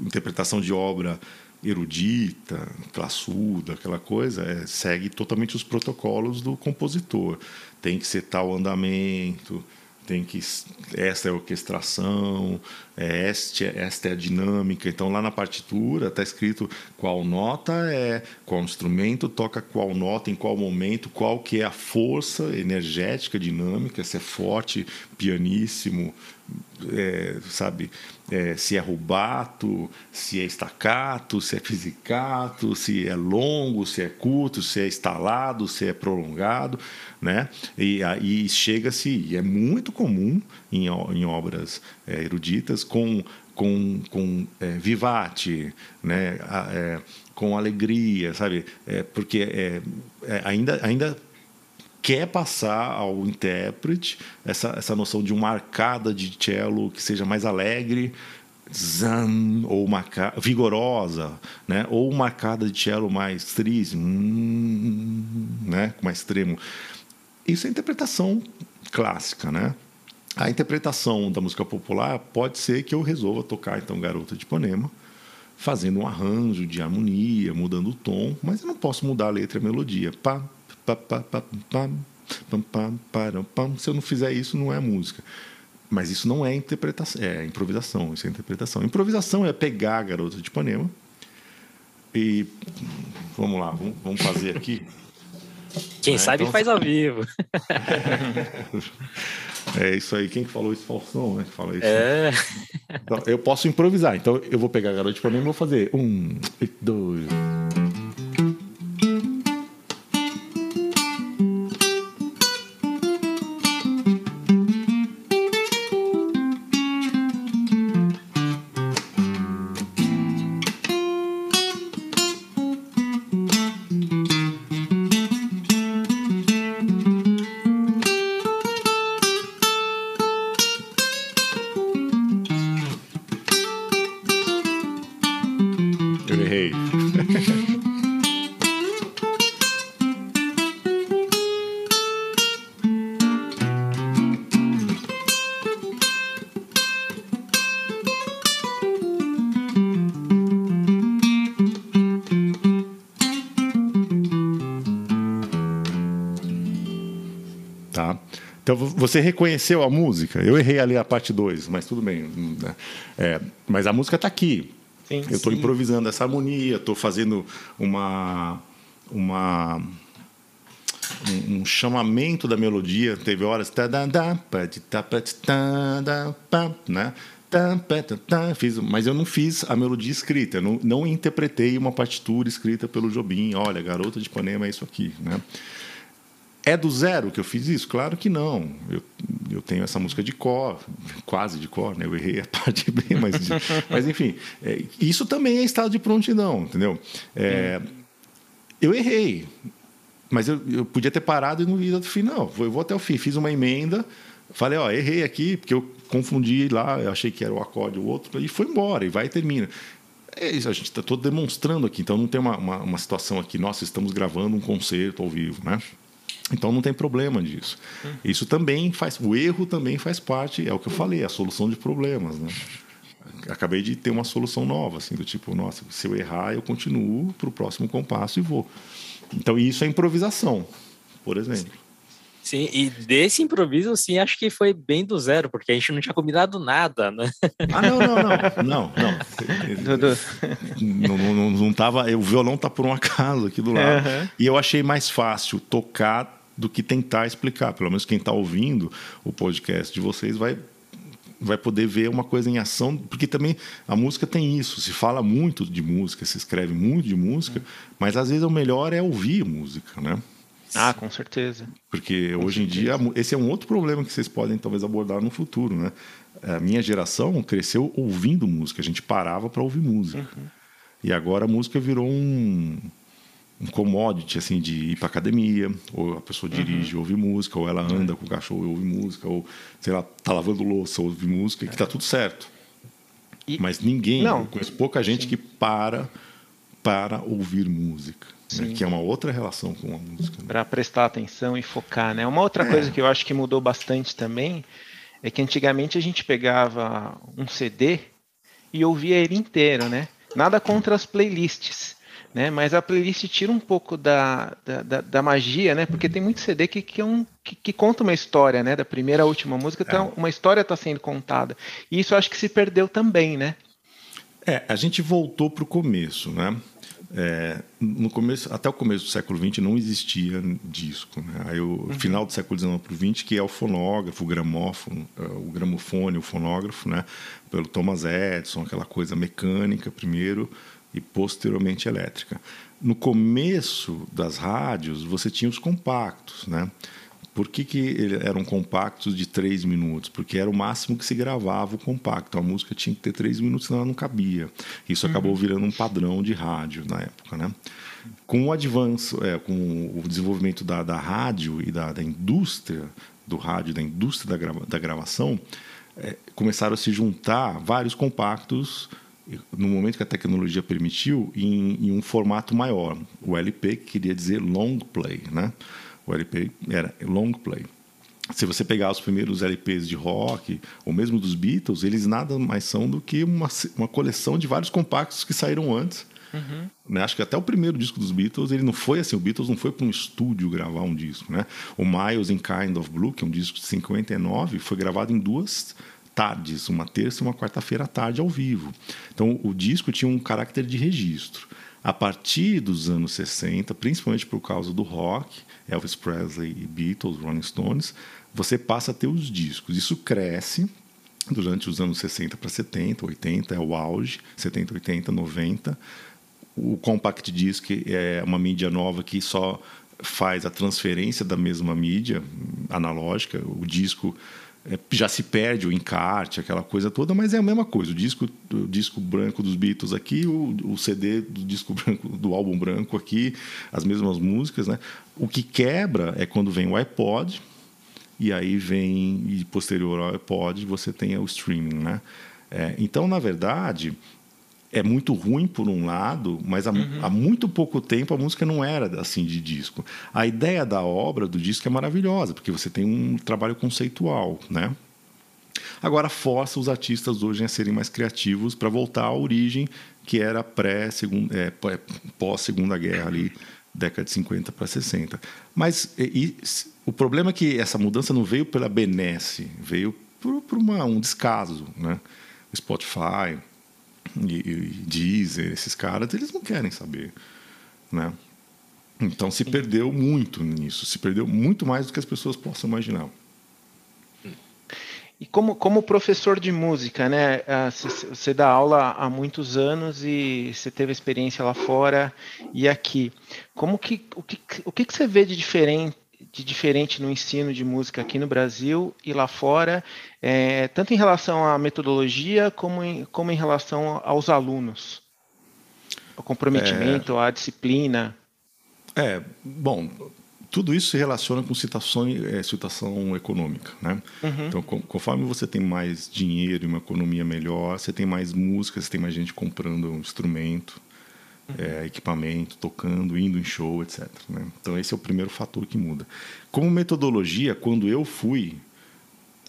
Interpretação de obra erudita, classuda, aquela coisa, é, segue totalmente os protocolos do compositor. Tem que ser tal andamento, tem que esta é a orquestração, é, este, esta é a dinâmica. Então lá na partitura está escrito qual nota é, qual instrumento toca qual nota, em qual momento, qual que é a força energética, dinâmica, se é forte, pianíssimo, é, sabe, é, se é rubato, se é estacato, se é pizzicato, se é longo, se é curto, se é estalado, se é prolongado, né? E aí chega-se, é muito comum em, em obras é, eruditas, com, com, com é, vivate, né? É, com alegria, sabe? É, porque ainda, ainda quer passar ao intérprete essa, essa noção de uma arcada de cello que seja mais alegre, zan, ou uma vigorosa, né? ou uma arcada de cello mais triste, hum, né? mais extremo. Isso é interpretação clássica, né? A interpretação da música popular pode ser que eu resolva tocar então Garota de Ipanema, fazendo um arranjo de harmonia, mudando o tom, mas eu não posso mudar a letra e a melodia. Pá, se eu não fizer isso, não é música. Mas isso não é interpretação, é improvisação, isso é interpretação. Improvisação é pegar a garota de Ipanema e vamos lá, vamos, fazer aqui. Quem é, sabe então... faz ao vivo. [LAUGHS] é isso aí. Quem falou isso? Falsão, né? Fala isso. É. Então, eu posso improvisar. Então eu vou pegar a garota de Ipanema e vou fazer um, dois. Você reconheceu a música. Eu errei ali a parte 2, mas tudo bem. Né? É, mas a música está aqui. Sim, eu estou improvisando essa harmonia, estou fazendo uma, uma um, um, chamamento da melodia. Teve horas. Né? Fiz, mas eu não fiz a melodia escrita, não, não interpretei uma partitura escrita pelo Jobim. Olha, Garota de Ipanema é isso aqui. Né? É do zero que eu fiz isso? Claro que não. Eu, eu tenho essa música de cor, quase de cor, né? Eu errei a [LAUGHS] parte bem, mas, mas enfim, é, isso também é estado de prontidão, entendeu? É, eu errei, mas eu, eu, podia ter parado e não ir até o final. Eu vou até o fim, fiz uma emenda, falei, ó, errei aqui, porque eu confundi lá, eu achei que era o acorde o outro, e foi embora, e vai e termina. É isso, a gente está todo demonstrando aqui, então não tem uma, uma, uma situação aqui, nossa, estamos gravando um concerto ao vivo, né? Então não tem problema disso. Isso também faz, o erro também faz parte, é o que eu falei, a solução de problemas, né? Acabei de ter uma solução nova, assim, do tipo, nossa, se eu errar, eu continuo para o próximo compasso e vou. Então isso é improvisação, por exemplo. Sim, e desse improviso, sim, acho que foi bem do zero, porque a gente não tinha combinado nada, né? Ah, não, não, não. Não, não. não, não, não tava, o violão tá por um acaso aqui do lado. Uhum. E eu achei mais fácil tocar do que tentar explicar. Pelo menos quem está ouvindo o podcast de vocês vai vai poder ver uma coisa em ação, porque também a música tem isso, se fala muito de música, se escreve muito de música, mas às vezes o melhor é ouvir música, né? Ah, com certeza. Porque com hoje certeza. em dia esse é um outro problema que vocês podem talvez abordar no futuro, né? A minha geração cresceu ouvindo música, a gente parava para ouvir música. Uhum. E agora a música virou um um commodity assim de ir para academia, ou a pessoa dirige, uhum. ouve música, ou ela anda com o cachorro e ouve música, ou sei lá, tá lavando louça, ouve música, que tá tudo certo. E... Mas ninguém, não. eu conheço pouca gente Sim. que para para ouvir música, né? que é uma outra relação com a música. Né? Para prestar atenção e focar, né? Uma outra é. coisa que eu acho que mudou bastante também é que antigamente a gente pegava um CD e ouvia ele inteiro, né? Nada contra as playlists né? Mas a playlist tira um pouco da, da, da, da magia, né? Porque tem muito CD que, que, é um, que, que, conta uma história, né? Da primeira à última música, tá, é. uma história está sendo contada. E isso acho que se perdeu também, né? É, a gente voltou para o começo, né? É, no começo, até o começo do século XX não existia disco. Né? Aí o uhum. final do século XIX para o XX, que é o fonógrafo, o gramófono, é, o gramofone, o fonógrafo, né? pelo Thomas Edison, aquela coisa mecânica primeiro, e posteriormente elétrica. No começo das rádios, você tinha os compactos, né? Por que, que eram compactos de três minutos? Porque era o máximo que se gravava o compacto. A música tinha que ter três minutos, senão ela não cabia. Isso uhum. acabou virando um padrão de rádio na época, né? Com o avanço, é, com o desenvolvimento da, da rádio e da, da indústria do rádio, da indústria da, grava, da gravação, é, começaram a se juntar vários compactos no momento que a tecnologia permitiu, em, em, um formato maior. O LP que queria dizer long play, né? O LP era long play. Se você pegar os primeiros LPs de rock, ou mesmo dos Beatles, eles nada mais são do que uma, uma coleção de vários compactos que saíram antes. Uhum. Né? Acho que até o primeiro disco dos Beatles, ele não foi assim, o Beatles não foi para um estúdio gravar um disco, né? O Miles in Kind of Blue, que é um disco de 59, foi gravado em duas tardes, uma terça e uma quarta-feira à tarde ao vivo. Então o disco tinha um caráter de registro. A partir dos anos 60, principalmente por causa do rock, Elvis Presley e Beatles, Rolling Stones, você passa a ter os discos. Isso cresce durante os anos 60 para 70, 80 é o auge, 70, 80, 90. O compact disc é uma mídia nova que só faz a transferência da mesma mídia analógica. O disco já se perde o encarte, aquela coisa toda, mas é a mesma coisa. O disco, o disco branco dos Beatles aqui, o, o CD do disco [LAUGHS] branco do álbum branco aqui, as mesmas músicas, né? O que quebra é quando vem o iPod e aí vem e posterior ao iPod você tem o streaming, né? É, então, na verdade, é muito ruim por um lado, mas há, uhum. há, muito pouco tempo a música não era assim de disco. A ideia da obra do disco é maravilhosa, porque você tem um trabalho conceitual, né? Agora força os artistas hoje a serem mais criativos para voltar à origem que era pré segunda, é, pós Segunda Guerra ali, década de 50 para 60. Mas e, o problema é que essa mudança não veio pela benesse, veio por, por uma, um descaso, né? Spotify, e, e Deezer, esses caras, eles não querem saber, né? Então se perdeu muito nisso, se perdeu muito mais do que as pessoas possam imaginar. E como, como professor de música, né? Você dá aula há muitos anos e você teve experiência lá fora e aqui. Como que o que, o que você vê de diferente de diferente no ensino de música aqui no Brasil e lá fora, é, tanto em relação à metodologia como em, como em relação aos alunos? O comprometimento, é, a disciplina? É, bom, tudo isso se relaciona com situação, é, situação econômica. Né? Uhum. Então, conforme você tem mais dinheiro e uma economia melhor, você tem mais música, você tem mais gente comprando um instrumento é, equipamento, tocando, indo em show, etc. Né? Então, esse é o primeiro fator que muda. Como metodologia, quando eu fui,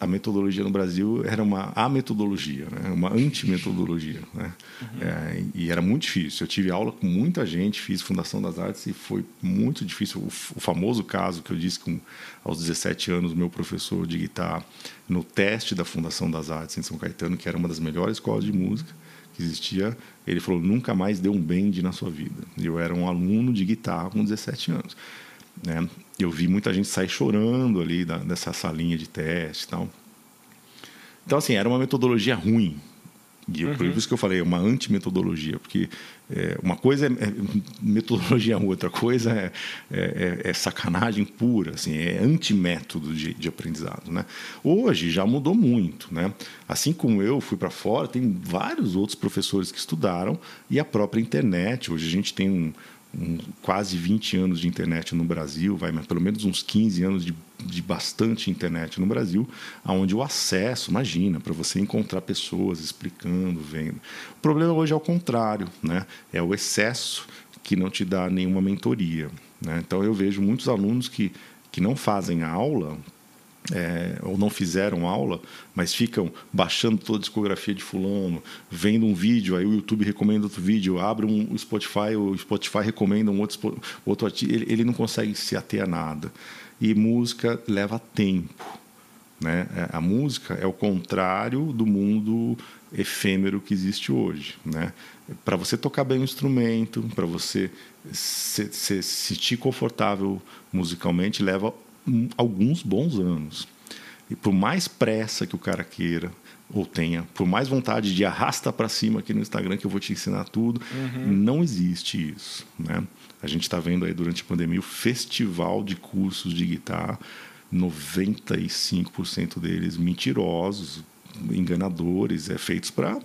a metodologia no Brasil era uma a metodologia, né? uma antimetodologia. Né? Uhum. É, e era muito difícil. Eu tive aula com muita gente, fiz Fundação das Artes e foi muito difícil. O, o famoso caso que eu disse com aos 17 anos, meu professor de guitarra, no teste da Fundação das Artes em São Caetano, que era uma das melhores escolas de música, existia, ele falou: nunca mais deu um bend na sua vida. Eu era um aluno de guitarra com 17 anos. Né? Eu vi muita gente sair chorando ali da, dessa salinha de teste e tal. Então, assim, era uma metodologia ruim. E uhum. por isso que eu falei, é uma antimetodologia, porque é, uma coisa é, é metodologia, outra coisa é, é, é, é, sacanagem pura, assim, é antimétodo de, de aprendizado. Né? Hoje já mudou muito. Né? Assim como eu fui para fora, tem vários outros professores que estudaram e a própria internet. Hoje a gente tem um, um, quase 20 anos de internet no Brasil, vai, mas pelo menos uns 15 anos de, de bastante internet no Brasil, onde o acesso, imagina, para você encontrar pessoas explicando, vendo. O problema hoje é o contrário, né? é o excesso que não te dá nenhuma mentoria. Né? Então eu vejo muitos alunos que, que não fazem aula é, ou não fizeram aula, mas ficam baixando toda a discografia de fulano, vendo um vídeo, aí o YouTube recomenda outro vídeo, abre um Spotify, o Spotify recomenda um outro, outro ele, ele não consegue se ater a nada. E música leva tempo. Né? É, a música é o contrário do mundo efêmero que existe hoje. Né? Para você tocar bem o instrumento, para você se, se sentir confortável musicalmente, leva alguns bons anos. E por mais pressa que o cara queira ou tenha, por mais vontade de arrasta para cima aqui no Instagram que eu vou te ensinar tudo, uhum. não existe isso, né? A gente está vendo aí durante a pandemia o festival de cursos de guitarra, 95% deles mentirosos, enganadores, é feitos para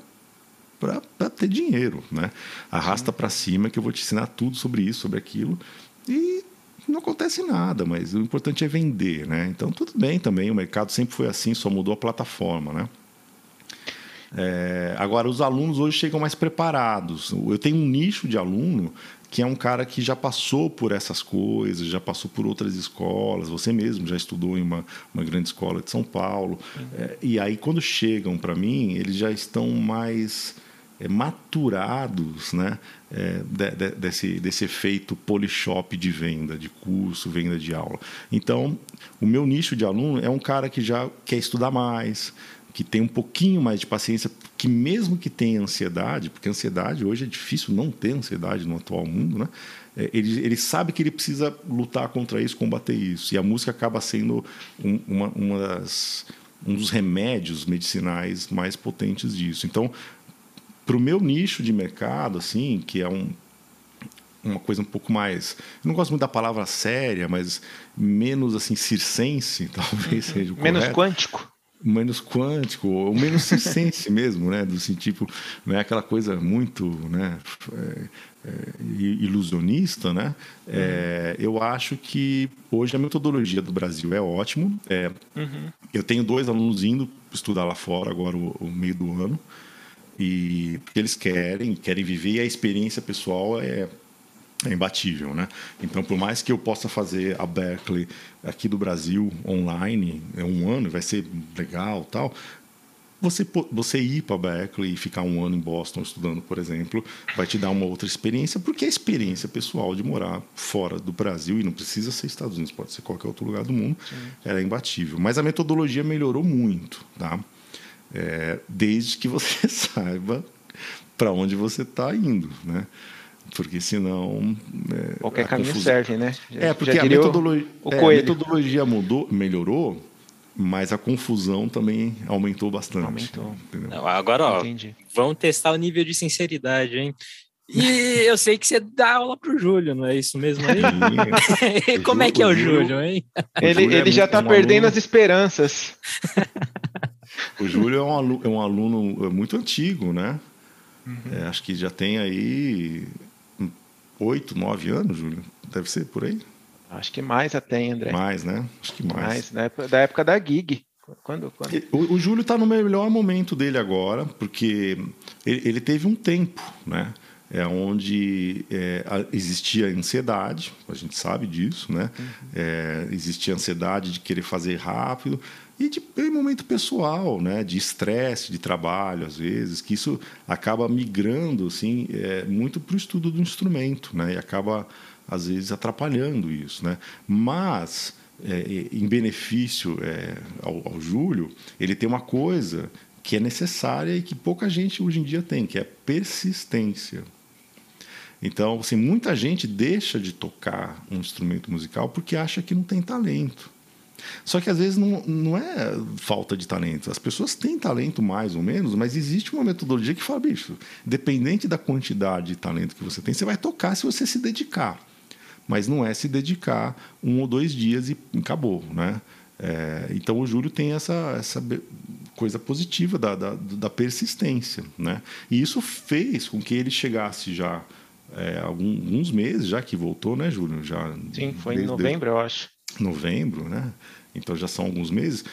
para ter dinheiro, né? Arrasta para cima que eu vou te ensinar tudo sobre isso, sobre aquilo. E não acontece nada, mas o importante é vender, né? Então tudo bem também, o mercado sempre foi assim, só mudou a plataforma, né? É, agora, os alunos hoje chegam mais preparados. Eu tenho um nicho de aluno que é um cara que já passou por essas coisas, já passou por outras escolas. Você mesmo já estudou em uma, uma grande escola de São Paulo. Uhum. É, e aí, quando chegam para mim, eles já estão mais é, maturados né, é, de, de, desse, desse efeito polishop de venda, de curso, venda de aula. Então, o meu nicho de aluno é um cara que já quer estudar mais, que tem um pouquinho mais de paciência, que mesmo que tenha ansiedade, porque ansiedade hoje é difícil não ter ansiedade no atual mundo, né? É, ele, ele sabe que ele precisa lutar contra isso, combater isso. E a música acaba sendo um, uma, uma das, um dos remédios medicinais mais potentes disso. Então, para o meu nicho de mercado, assim, que é um, uma coisa um pouco mais. Eu não gosto muito da palavra séria, mas menos assim circense, [LAUGHS] talvez seja o Menos quântico. Menos quântico, ou menos circense [LAUGHS] mesmo, né? Do assim, tipo, não é aquela coisa muito né? É, é, ilusionista, né? É, eu acho que hoje a metodologia do Brasil é ótimo. É, uhum. Eu tenho dois alunos indo estudar lá fora agora o, o meio do ano. E porque eles querem, querem viver e a experiência pessoal é, é imbatível, né? Então, por mais que eu possa fazer a Berkeley aqui do Brasil online, é um ano, vai ser legal, tal. Você, você ir para Berkeley e ficar um ano em Boston estudando, por exemplo, vai te dar uma outra experiência, porque a experiência pessoal de morar fora do Brasil, e não precisa ser Estados Unidos, pode ser qualquer outro lugar do mundo, Sim. era imbatível. Mas a metodologia melhorou muito, tá? É, desde que você [LAUGHS] saiba para onde você está indo, né? Porque senão. É, Qualquer caminho confusão... serve, né? Já, é, porque a, metodolo... o é, a metodologia mudou, melhorou, mas a confusão também aumentou bastante. Aumentou. Não, agora, ó, Entendi. vamos testar o nível de sinceridade, hein? E [LAUGHS] eu sei que você dá aula pro Júlio, não é isso mesmo aí? [LAUGHS] Como é que é o Júlio, hein? Ele, Júlio ele é já está um perdendo aluno... as esperanças. O Júlio é um aluno, é um aluno muito antigo, né? Uhum. É, acho que já tem aí oito, nove anos, Júlio. Deve ser por aí. Acho que mais até, André. Mais, né? Acho que mais. mais da, época, da época da gig. Quando, quando... O, o Júlio está no melhor momento dele agora, porque ele, ele teve um tempo, né? É onde é, existia ansiedade, a gente sabe disso, né? Uhum. É, existia ansiedade de querer fazer rápido e de em momento pessoal, né? De estresse, de trabalho, às vezes, que isso acaba migrando, assim, é, muito para o estudo do instrumento, né? E acaba às vezes atrapalhando isso, né? Mas é, em benefício é, ao, ao Júlio, ele tem uma coisa que é necessária e que pouca gente hoje em dia tem, que é persistência. Então, assim, muita gente deixa de tocar um instrumento musical porque acha que não tem talento. Só que às vezes não, não é falta de talento. As pessoas têm talento mais ou menos, mas existe uma metodologia que fala, bicho, dependente da quantidade de talento que você tem, você vai tocar se você se dedicar mas não é se dedicar um ou dois dias e acabou, né? É, então o Júlio tem essa, essa coisa positiva da, da, da, persistência, né? E isso fez com que ele chegasse já é, alguns meses já que voltou, né, Júlio? Já Sim, foi em novembro, eu acho. Novembro, né? Então já são alguns meses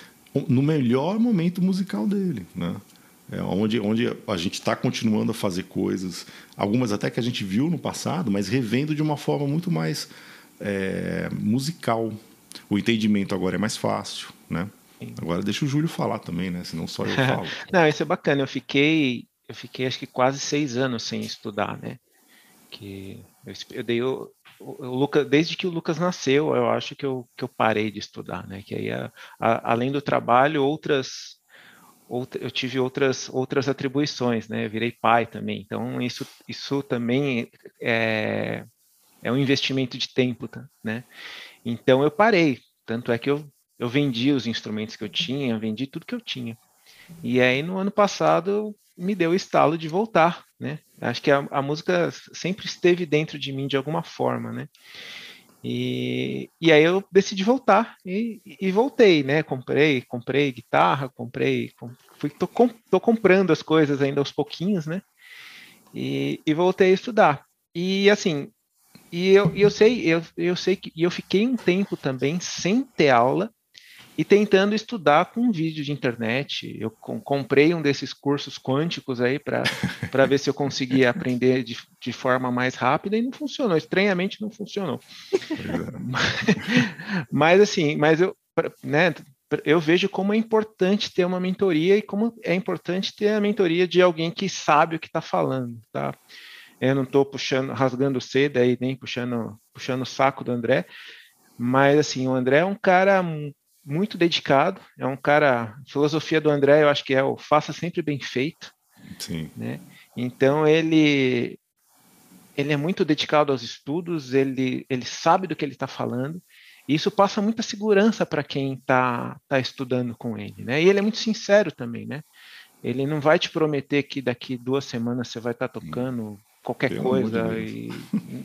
no melhor momento musical dele, né? É onde, onde a gente está continuando a fazer coisas, algumas até que a gente viu no passado, mas revendo de uma forma muito mais é, musical. O entendimento agora é mais fácil, né? Agora deixa o Júlio falar também, né? Senão só eu falo. [LAUGHS] Não, isso é bacana. Eu fiquei, eu fiquei acho que quase seis anos sem estudar, né? Que eu, eu dei o, o, Lucas, desde que o Lucas nasceu, eu acho que eu, que eu parei de estudar, né? Que aí, a, a, além do trabalho, outras eu tive outras outras atribuições, né? Eu virei pai também, então isso isso também é, é um investimento de tempo, tá? né? Então eu parei, tanto é que eu eu vendi os instrumentos que eu tinha, vendi tudo que eu tinha. E aí no ano passado me deu o estalo de voltar, né? Acho que a, a música sempre esteve dentro de mim de alguma forma, né? E, e aí eu decidi voltar e, e, voltei, né? Comprei, comprei guitarra, comprei, com, fui, tô, com, tô, comprando as coisas ainda aos pouquinhos, né? E, e voltei a estudar. E assim, e eu, eu sei, eu, eu sei que eu fiquei um tempo também sem ter aula e tentando estudar com um vídeo de internet. Eu comprei um desses cursos quânticos aí para [LAUGHS] ver se eu conseguia aprender de, de forma mais rápida e não funcionou. Estranhamente não funcionou. É. [LAUGHS] mas assim, mas eu, né, eu vejo como é importante ter uma mentoria e como é importante ter a mentoria de alguém que sabe o que está falando, tá? Eu não estou puxando, rasgando seda aí, nem puxando, puxando o saco do André, mas assim, o André é um cara muito dedicado, é um cara, a filosofia do André eu acho que é o faça sempre bem feito. Sim. Né? Então ele ele é muito dedicado aos estudos, ele, ele sabe do que ele está falando, e isso passa muita segurança para quem está tá estudando com ele, né? E ele é muito sincero também, né? Ele não vai te prometer que daqui duas semanas você vai estar tá tocando qualquer Pelo coisa, e,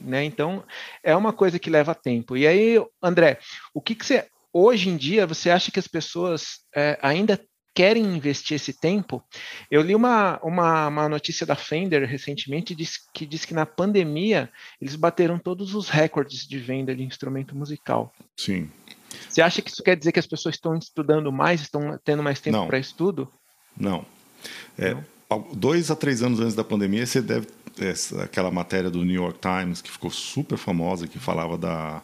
né? Então é uma coisa que leva tempo. E aí, André, o que, que você hoje em dia, você acha que as pessoas é, ainda querem investir esse tempo? Eu li uma, uma, uma notícia da Fender recentemente diz, que diz que na pandemia eles bateram todos os recordes de venda de instrumento musical. Sim. Você acha que isso quer dizer que as pessoas estão estudando mais, estão tendo mais tempo para estudo? Não. É, dois a três anos antes da pandemia, você deve essa, aquela matéria do New York Times que ficou super famosa que falava da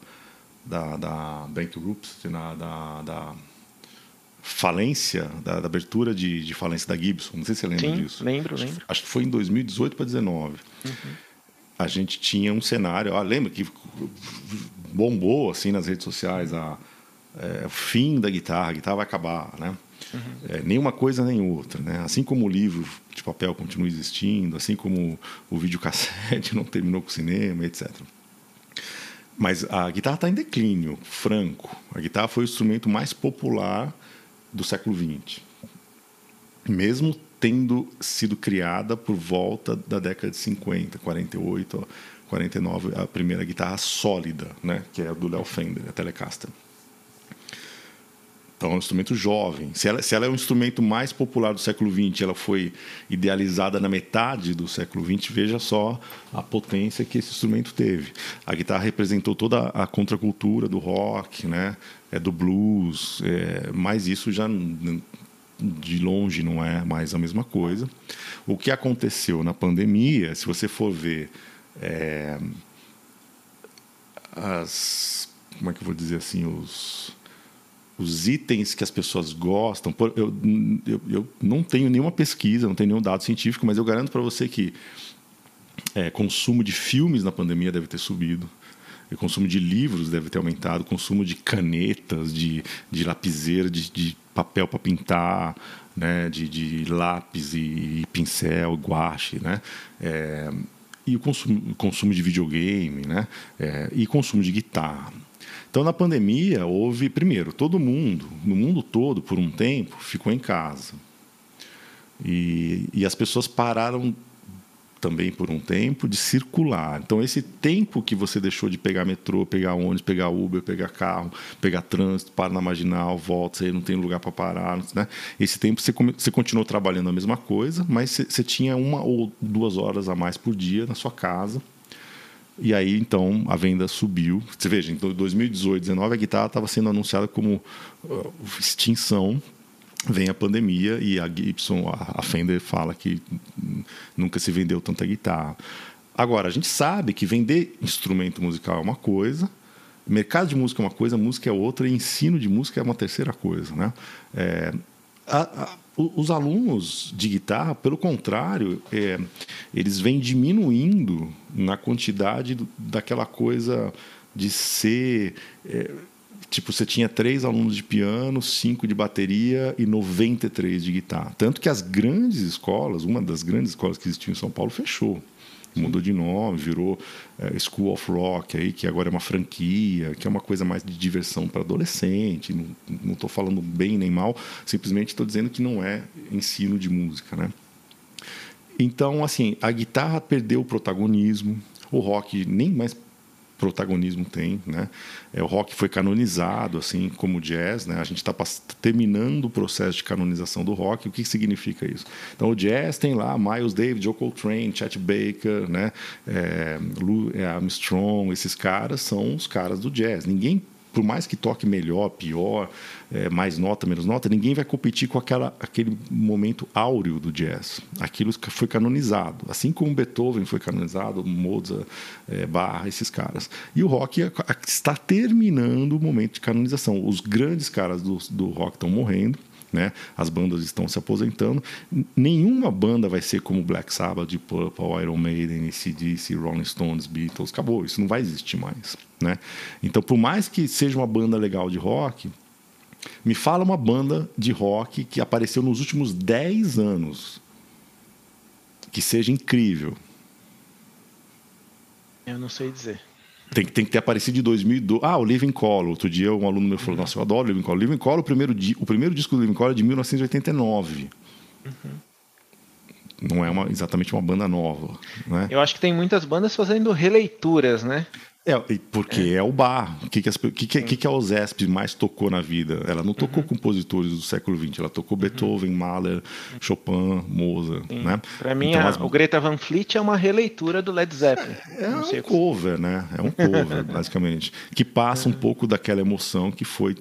da, da bankruptcy, na, da, da falência, da, da abertura de, de, falência da Gibson. Não sei se você lembra Sim, disso. lembro, acho, lembro. Acho que foi em 2018 para 2019. Uhum. A gente tinha um cenário. Ah, lembra que bombou assim nas redes sociais a é, fim da guitarra, a guitarra vai acabar, né? Uhum. É, nem uma coisa nem outra, né? Assim como o livro de papel continua existindo, assim como o videocassete [LAUGHS] não terminou com o cinema, etc. Mas a guitarra está em declínio, franco. A guitarra foi o instrumento mais popular do século XX, mesmo tendo sido criada por volta da década de 50, 48, 49, a primeira guitarra sólida, né? Que é a do Léo Fender, a Telecaster. Então, é um instrumento jovem. Se ela, se ela é um instrumento mais popular do século XX, ela foi idealizada na metade do século XX, veja só a potência que esse instrumento teve. A guitarra representou toda a contracultura do rock, né? é, do blues, é, mas isso já de longe não é mais a mesma coisa. O que aconteceu na pandemia, se você for ver é, as. Como é que eu vou dizer assim? Os os itens que as pessoas gostam. Eu, eu, eu, não tenho nenhuma pesquisa, não tenho nenhum dado científico, mas eu garanto para você que é, consumo de filmes na pandemia deve ter subido. O consumo de livros deve ter aumentado, o consumo de canetas, de, de lapiseira, de, de papel para pintar, né, de, de lápis e, e, pincel, guache, né, é, e o consumo, consumo de videogame, né, é, e consumo de guitarra. Então, na pandemia, houve, primeiro, todo mundo, no mundo todo, por um tempo, ficou em casa. E, e as pessoas pararam também por um tempo de circular. Então, esse tempo que você deixou de pegar metrô, pegar ônibus, pegar Uber, pegar carro, pegar trânsito, para na marginal, volta, você não tem lugar para parar, né? Esse tempo você, você continuou trabalhando a mesma coisa, mas você, você tinha uma ou duas horas a mais por dia na sua casa e aí, então, a venda subiu. Você veja, em 2018, 2019, a guitarra estava sendo anunciada como uh, extinção. Vem a pandemia e a Gibson, a Fender, fala que nunca se vendeu tanta guitarra. Agora, a gente sabe que vender instrumento musical é uma coisa, mercado de música é uma coisa, música é outra, e ensino de música é uma terceira coisa. Né? É, a, a, os alunos de guitarra, pelo contrário, é, eles vêm diminuindo na quantidade daquela coisa de ser. É, tipo, você tinha três alunos de piano, cinco de bateria e 93 de guitarra. Tanto que as grandes escolas, uma das grandes escolas que existiam em São Paulo, fechou mudou de nome, virou é, School of Rock, aí, que agora é uma franquia, que é uma coisa mais de diversão para adolescente. Não estou falando bem nem mal, simplesmente estou dizendo que não é ensino de música. Né? Então, assim, a guitarra perdeu o protagonismo, o rock nem mais protagonismo tem, né? É, o rock foi canonizado, assim como o jazz, né? A gente está terminando o processo de canonização do rock. O que, que significa isso? Então, o jazz tem lá Miles Davis, Joe Coltrane, Chet Baker, né? É, Lou é, Armstrong, esses caras são os caras do jazz. Ninguém por mais que toque melhor, pior, é, mais nota, menos nota, ninguém vai competir com aquela, aquele momento áureo do jazz. Aquilo foi canonizado. Assim como Beethoven foi canonizado, Mozart, é, Bach, esses caras. E o rock está terminando o momento de canonização. Os grandes caras do, do rock estão morrendo. Né? As bandas estão se aposentando. Nenhuma banda vai ser como Black Sabbath, Deep Purple, Iron Maiden, ACDC, Rolling Stones, Beatles. Acabou, isso não vai existir mais. Né? Então, por mais que seja uma banda legal de rock, me fala uma banda de rock que apareceu nos últimos 10 anos que seja incrível. Eu não sei dizer. Tem, tem que ter aparecido de 2002. Ah, o Living Color. Outro dia um aluno meu falou: Nossa, eu adoro o Living Color. O Living Color, o primeiro, o primeiro disco do Living Color é de 1989. Uhum. Não é uma, exatamente uma banda nova. Né? Eu acho que tem muitas bandas fazendo releituras, né? É, porque é, é o bar. O que, que, as, que, que, que a OSESP mais tocou na vida? Ela não tocou uhum. compositores do século XX, ela tocou uhum. Beethoven, Mahler, Chopin, Mozart. Né? Para mim, então, as... o Greta Van Fleet é uma releitura do Led Zeppelin. É, é um cover, né? É um cover, [LAUGHS] basicamente. Que passa uhum. um pouco daquela emoção que foi.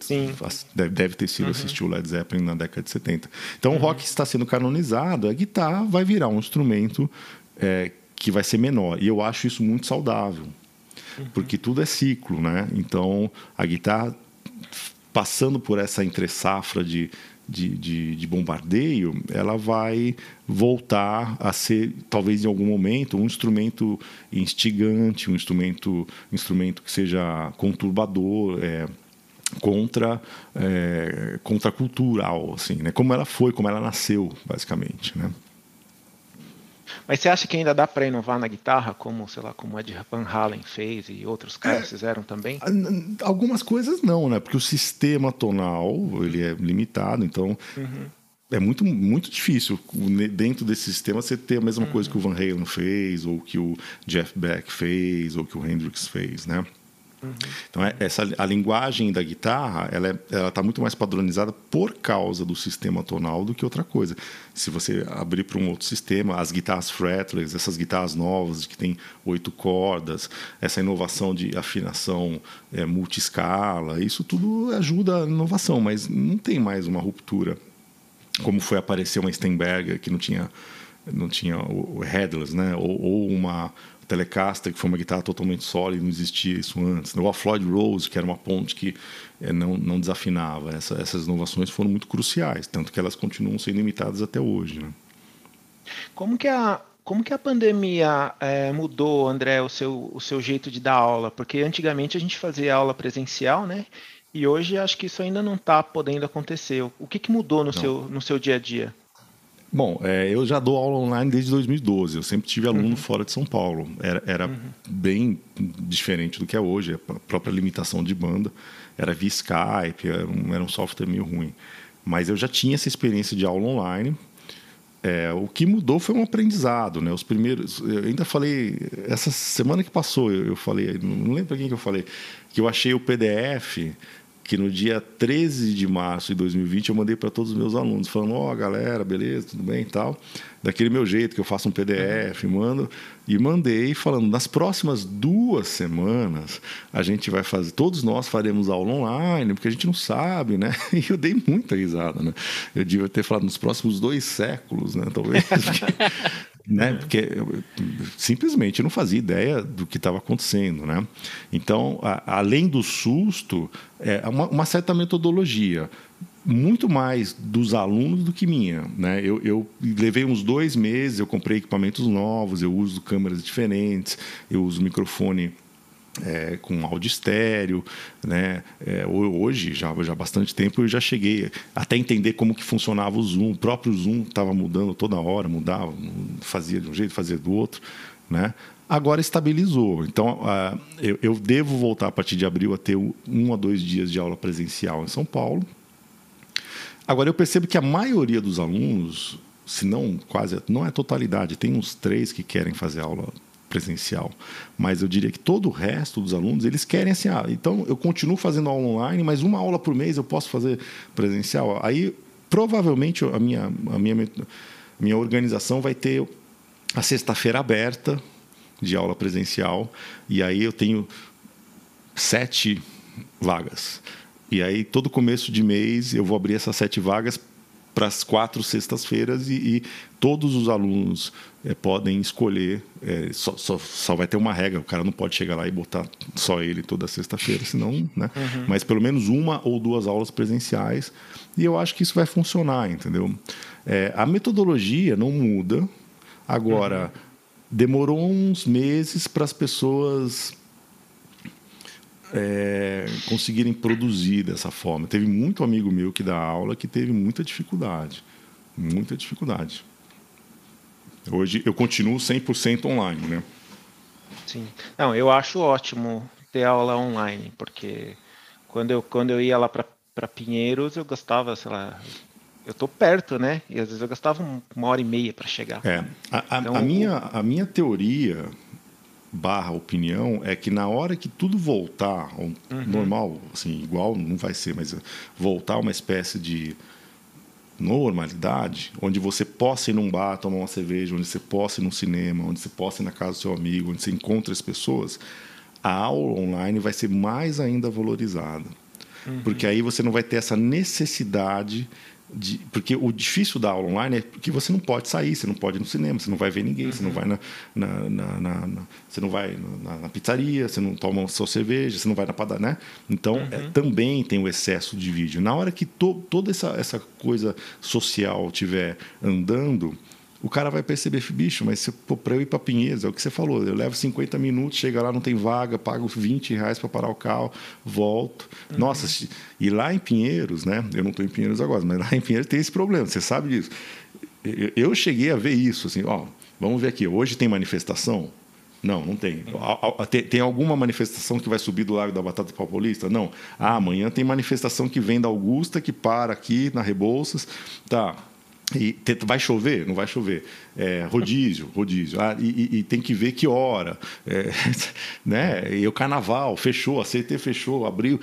Deve ter sido uhum. assistir o Led Zeppelin na década de 70. Então, o rock está sendo canonizado, a guitarra vai virar um instrumento é, que vai ser menor. E eu acho isso muito saudável porque tudo é ciclo, né? Então a guitarra passando por essa entre safra de, de, de, de, bombardeio, ela vai voltar a ser, talvez em algum momento, um instrumento instigante, um instrumento, instrumento que seja conturbador, é, contra, é, contracultural, assim, né? Como ela foi, como ela nasceu, basicamente, né? Mas você acha que ainda dá para inovar na guitarra, como, sei lá, como Ed Van Halen fez e outros caras é, fizeram também? Algumas coisas não, né? Porque o sistema tonal, ele é limitado, então... Uhum. É muito, muito difícil dentro desse sistema você ter a mesma uhum. coisa que o Van Halen fez, ou que o Jeff Beck fez, ou que o Hendrix fez, né? Então, é, essa, a linguagem da guitarra ela é, está muito mais padronizada por causa do sistema tonal do que outra coisa. Se você abrir para um outro sistema, as guitarras fretless, essas guitarras novas que tem oito cordas, essa inovação de afinação é, multiscala, isso tudo ajuda a inovação, mas não tem mais uma ruptura como foi aparecer uma Steinberger que não tinha não tinha o headless, né? ou, ou uma Telecaster, que foi uma guitarra totalmente sólida, não existia isso antes. Ou a Floyd Rose, que era uma ponte que é, não, não desafinava. Essa, essas inovações foram muito cruciais, tanto que elas continuam sendo imitadas até hoje. Né? Como que a, como que a pandemia é, mudou, André, o seu, o seu jeito de dar aula? Porque antigamente a gente fazia aula presencial, né? E hoje acho que isso ainda não está podendo acontecer. O que, que mudou no seu, no seu dia a dia? Bom, é, eu já dou aula online desde 2012. Eu sempre tive aluno uhum. fora de São Paulo. Era, era uhum. bem diferente do que é hoje. A própria limitação de banda era via Skype, era um, era um software meio ruim. Mas eu já tinha essa experiência de aula online. É, o que mudou foi um aprendizado, né? Os primeiros, eu ainda falei essa semana que passou, eu, eu falei, não lembro para quem que eu falei, que eu achei o PDF que no dia 13 de março de 2020 eu mandei para todos os meus alunos, falando: Ó, oh, galera, beleza, tudo bem e tal. Daquele meu jeito, que eu faço um PDF, mando. E mandei falando: nas próximas duas semanas a gente vai fazer, todos nós faremos aula online, porque a gente não sabe, né? [LAUGHS] E eu dei muita risada, né? Eu devia ter falado nos próximos dois séculos, né? Talvez. [LAUGHS] né? Porque eu, simplesmente não fazia ideia do que estava acontecendo, né? Então, a, além do susto, é uma, uma, certa metodologia muito mais dos alunos do que minha, né? Eu, eu, levei uns dois meses, eu comprei equipamentos novos, eu uso câmeras diferentes, eu uso microfone é, com áudio estéreo, né? É, hoje, já, já há bastante tempo, eu já cheguei até entender como que funcionava o Zoom. O próprio Zoom estava mudando toda hora, mudava, fazia de um jeito, fazia do outro, né? Agora estabilizou. Então, uh, eu, eu, devo voltar a partir de abril a ter um a dois dias de aula presencial em São Paulo. Agora, eu percebo que a maioria dos alunos, se não quase, não é totalidade, tem uns três que querem fazer aula presencial. Mas eu diria que todo o resto dos alunos, eles querem assim, ah, então eu continuo fazendo aula online, mas uma aula por mês eu posso fazer presencial. Aí, provavelmente, a minha, a minha, minha organização vai ter a sexta-feira aberta de aula presencial, e aí eu tenho sete vagas. E aí, todo começo de mês, eu vou abrir essas sete vagas para as quatro sextas-feiras e, e, todos os alunos é, podem escolher. É, só, só, só, vai ter uma regra: o cara não pode chegar lá e botar só ele toda sexta-feira, senão. Né? Uhum. Mas pelo menos uma ou duas aulas presenciais. E eu acho que isso vai funcionar, entendeu? É, a metodologia não muda. Agora, uhum. demorou uns meses para as pessoas é, conseguirem produzir dessa forma. Teve muito amigo meu que dá aula que teve muita dificuldade. Muita dificuldade. Hoje eu continuo 100% online, né? Sim. Não, eu acho ótimo ter aula online, porque quando eu, quando eu ia lá para Pinheiros, eu gastava, sei lá, eu tô perto, né? E às vezes eu gastava uma hora e meia para chegar. É, a, a, então, a, minha, a minha teoria barra opinião é que na hora que tudo voltar uhum. normal, assim, igual não vai ser, mas voltar uma espécie de normalidade, onde você possa ir num bar tomar uma cerveja, onde você possa ir num cinema, onde você possa ir na casa do seu amigo, onde você encontra as pessoas, a aula online vai ser mais ainda valorizada. Uhum. Porque aí você não vai ter essa necessidade de, porque o difícil da aula online é que você não pode sair, você não pode ir no cinema, você não vai ver ninguém, uhum. você não vai na, na, na, na você não vai na, pizzaria, você não toma sua cerveja, você não vai na padaria, né? Então é, uhum. é, também tem o excesso de vídeo. Na hora que to, toda essa, essa coisa social estiver andando, o cara vai perceber, bicho, mas para eu ir para Pinheiros, é o que você falou, eu levo 50 minutos, chega lá, não tem vaga, pago 20 reais para parar o carro, volto. Uhum. Nossa, e lá em Pinheiros, né? Eu não estou em Pinheiros agora, mas lá em Pinheiros tem esse problema, você sabe disso. Eu cheguei a ver isso, assim, ó, vamos ver aqui, hoje tem manifestação? Não, não tem. tem. Tem alguma manifestação que vai subir do Lago da Batata Paulista? Não. Ah, amanhã tem manifestação que vem da Augusta, que para aqui na Rebouças. Tá, e vai chover? Não vai chover. É, rodízio, rodízio. Ah, e, e, tem que ver que hora. É, [LAUGHS] né? E o carnaval fechou, a CT fechou, abriu.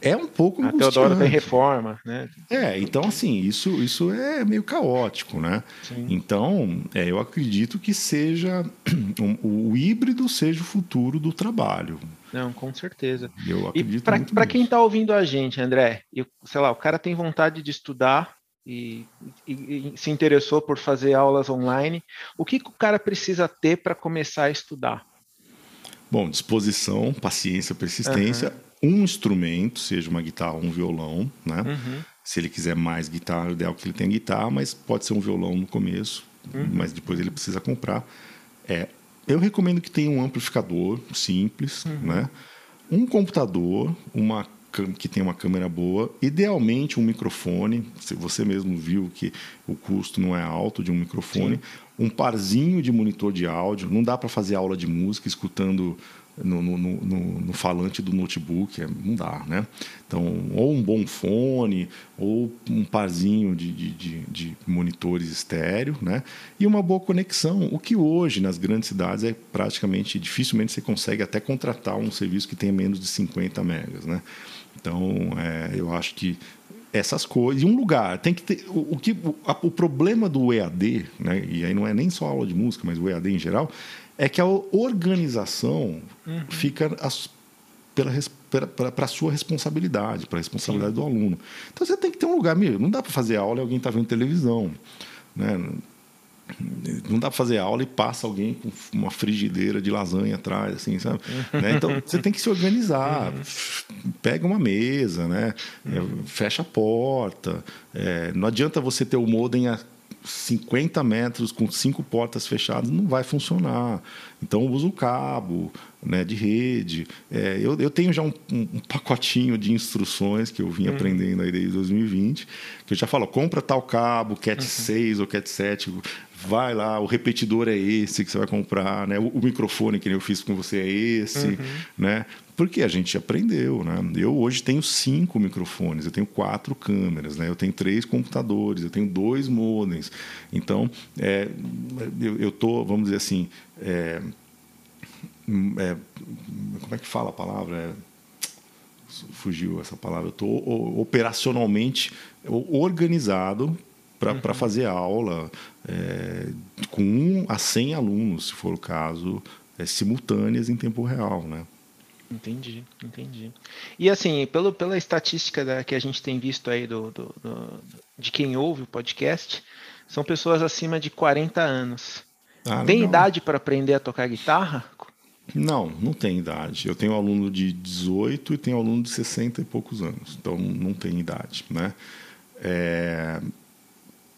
É um pouco A Teodoro tem reforma, né? É, então assim, isso, isso é meio caótico, né? Sim. Então, é, eu acredito que seja [CLEARS THROAT] um, o híbrido seja o futuro do trabalho. Não, com certeza. Eu acredito para quem está ouvindo a gente, André, eu, sei lá, o cara tem vontade de estudar, e, e, e, se interessou por fazer aulas online, o que, que o cara precisa ter para começar a estudar? Bom, disposição, paciência, persistência, uhum. um instrumento, seja uma guitarra ou um violão, né? Uhum. Se ele quiser mais guitarra, o ideal é que ele tenha guitarra, mas pode ser um violão no começo, uhum. mas depois ele precisa comprar. É, eu recomendo que tenha um amplificador simples, uhum. né? Um computador, uma que tem uma câmera boa, idealmente um microfone. Se você mesmo viu que o custo não é alto de um microfone, Sim. um parzinho de monitor de áudio. Não dá para fazer aula de música escutando no, no, no, no, falante do notebook, é, não dá, né? Então, ou um bom fone, ou um parzinho de, de, de, de, monitores estéreo, né? E uma boa conexão, o que hoje nas grandes cidades é praticamente, dificilmente você consegue até contratar um serviço que tenha menos de 50 megas, né? Então, é, eu acho que essas coisas. E um lugar, tem que ter. O, o que, o, a, o, problema do EAD, né, e aí não é nem só aula de música, mas o EAD em geral, é que a organização uhum. fica as, pela para a sua responsabilidade, para a responsabilidade Sim. do aluno. Então você tem que ter um lugar, meu, não dá para fazer aula e alguém está vendo televisão. Né? Não dá para fazer aula e passa alguém com uma frigideira de lasanha atrás, assim, sabe? [LAUGHS] né? Então você tem que se organizar, pega uma mesa, né? É, fecha a porta. É, não adianta você ter o modem a 50 metros com cinco portas fechadas, não vai funcionar. Então usa o cabo né, de rede. É, eu, eu tenho já um, um, pacotinho de instruções que eu vim uhum. aprendendo aí desde 2020, que eu já falo, compra tal cabo, CAT uhum. 6 ou CAT 7, vai lá, o repetidor é esse que você vai comprar, né? O, o microfone que eu fiz com você é esse, uhum. né? Porque a gente aprendeu, né? Eu hoje tenho cinco microfones, eu tenho quatro câmeras, né? Eu tenho três computadores, eu tenho dois modems. Então, é, eu, eu tô, vamos dizer assim, é, é, como é que fala a palavra? Fugiu essa palavra. Eu estou operacionalmente organizado para uhum. fazer aula é, com um a 100 alunos, se for o caso, é, simultâneas em tempo real, né? Entendi, entendi. E assim, pelo, pela estatística da, que a gente tem visto aí do, do, do, de quem ouve o podcast, são pessoas acima de 40 anos. Ah, tem legal. idade para aprender a tocar guitarra? Não, não tem idade. Eu tenho aluno de 18 e tenho aluno de 60 e poucos anos. Então não tem idade, né? É,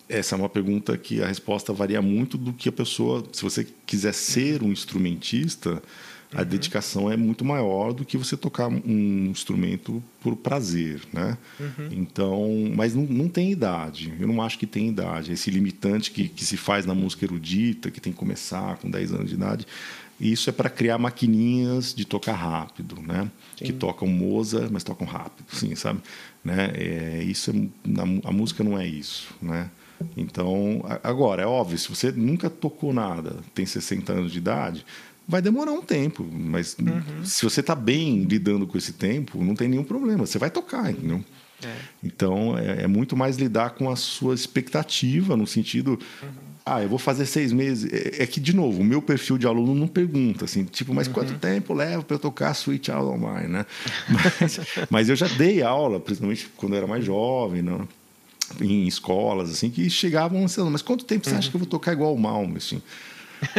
essa é uma pergunta que a resposta varia muito do que a pessoa. Se você quiser ser um instrumentista, a uhum. dedicação é muito maior do que você tocar um instrumento por prazer, né? Uhum. Então, mas não, não, tem idade. Eu não acho que tem idade. Esse limitante que, que se faz na música erudita, que tem que começar com 10 anos de idade, isso é para criar maquininhas de tocar rápido, né? Sim. Que tocam Moza, mas tocam rápido, sim, sabe? Né? É, isso é, a música não é isso, né? Então, agora, é óbvio, se você nunca tocou nada, tem 60 anos de idade, vai demorar um tempo, mas uhum. se você está bem lidando com esse tempo, não tem nenhum problema, você vai tocar, entendeu? É. Então é, é, muito mais lidar com a sua expectativa no sentido, uhum. ah, eu vou fazer seis meses. É, é, que de novo, o meu perfil de aluno não pergunta assim, tipo, mas uhum. quanto tempo leva para eu tocar Sweet Child of Mine, né? [LAUGHS] mas, mas, eu já dei aula, principalmente quando eu era mais jovem, não? Em escolas assim que chegavam assim, mas quanto tempo você acha que eu vou tocar igual o Malmo assim?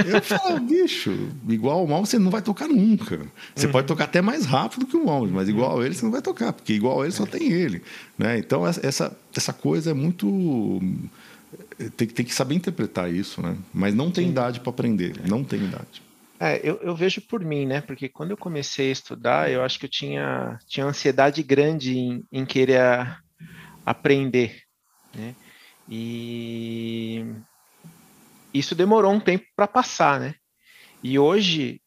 Eu falo, [LAUGHS] bicho, igual o Malmo você não vai tocar nunca. Você uhum. pode tocar até mais rápido que o Malmo, mas igual ele você não vai tocar, porque igual ele só tem ele. Né? Então, essa, essa coisa é muito. Tem, tem que saber interpretar isso, né? Mas não tem Sim. idade para aprender, não tem idade. É, eu, eu, vejo por mim, né? Porque quando eu comecei a estudar, eu acho que eu tinha, tinha ansiedade grande em, em querer aprender, né? E isso demorou um tempo para passar, né? E hoje,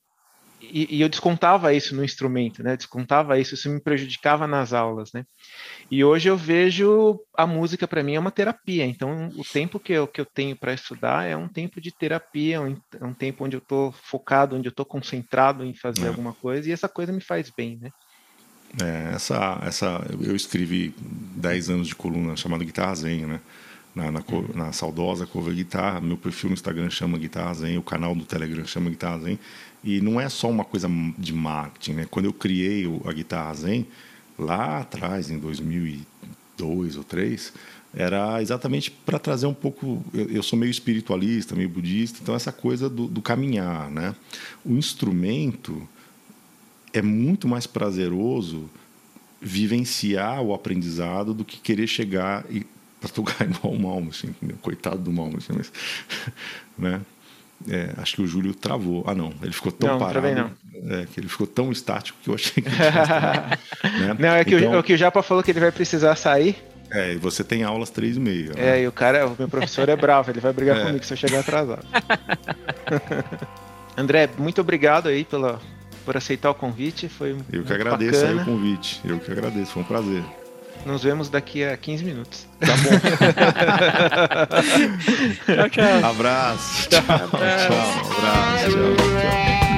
e, e, eu descontava isso no instrumento, né? Descontava isso, isso me prejudicava nas aulas, né? E hoje eu vejo a música para mim é uma terapia. Então, o tempo que eu, que eu tenho para estudar é um tempo de terapia, um, é um tempo onde eu estou focado, onde eu estou concentrado em fazer é. alguma coisa, e essa coisa me faz bem, né? É, essa, essa, eu escrevi 10 anos de coluna chamada Guitarra Zen, né? na, na, na, saudosa cover guitarra. Meu perfil no Instagram chama Guitarra Zen, o canal do Telegram chama Guitarra Zen. E não é só uma coisa de marketing, né? Quando eu criei a Guitarra Zen, lá atrás, em 2002 ou 2003, era exatamente para trazer um pouco. Eu, eu, sou meio espiritualista, meio budista, então essa coisa do, do caminhar, né? O instrumento é muito mais prazeroso vivenciar o aprendizado do que querer chegar e [LAUGHS] tocar igual o Malmo, assim, coitado do Malmo, assim, mas, [LAUGHS] né? É, acho que o Júlio travou. Ah, não, ele ficou tão não, parado. Não. É, que ele ficou tão estático que eu achei que. né? [LAUGHS] Não, é que, então, o, é que o Japa falou que ele vai precisar sair. É, e você tem aulas três e meia. Né? É, e o cara, o meu professor é bravo, ele vai brigar é. comigo se eu chegar atrasado. André, muito obrigado aí pela, por aceitar o convite. Foi Eu que agradeço aí o convite. Eu que agradeço, foi um prazer. Nos vemos daqui a 15 minutos. Tá bom. [LAUGHS] tchau, tchau. Abraço. Tchau, tchau. Abraço. Tchau, tchau.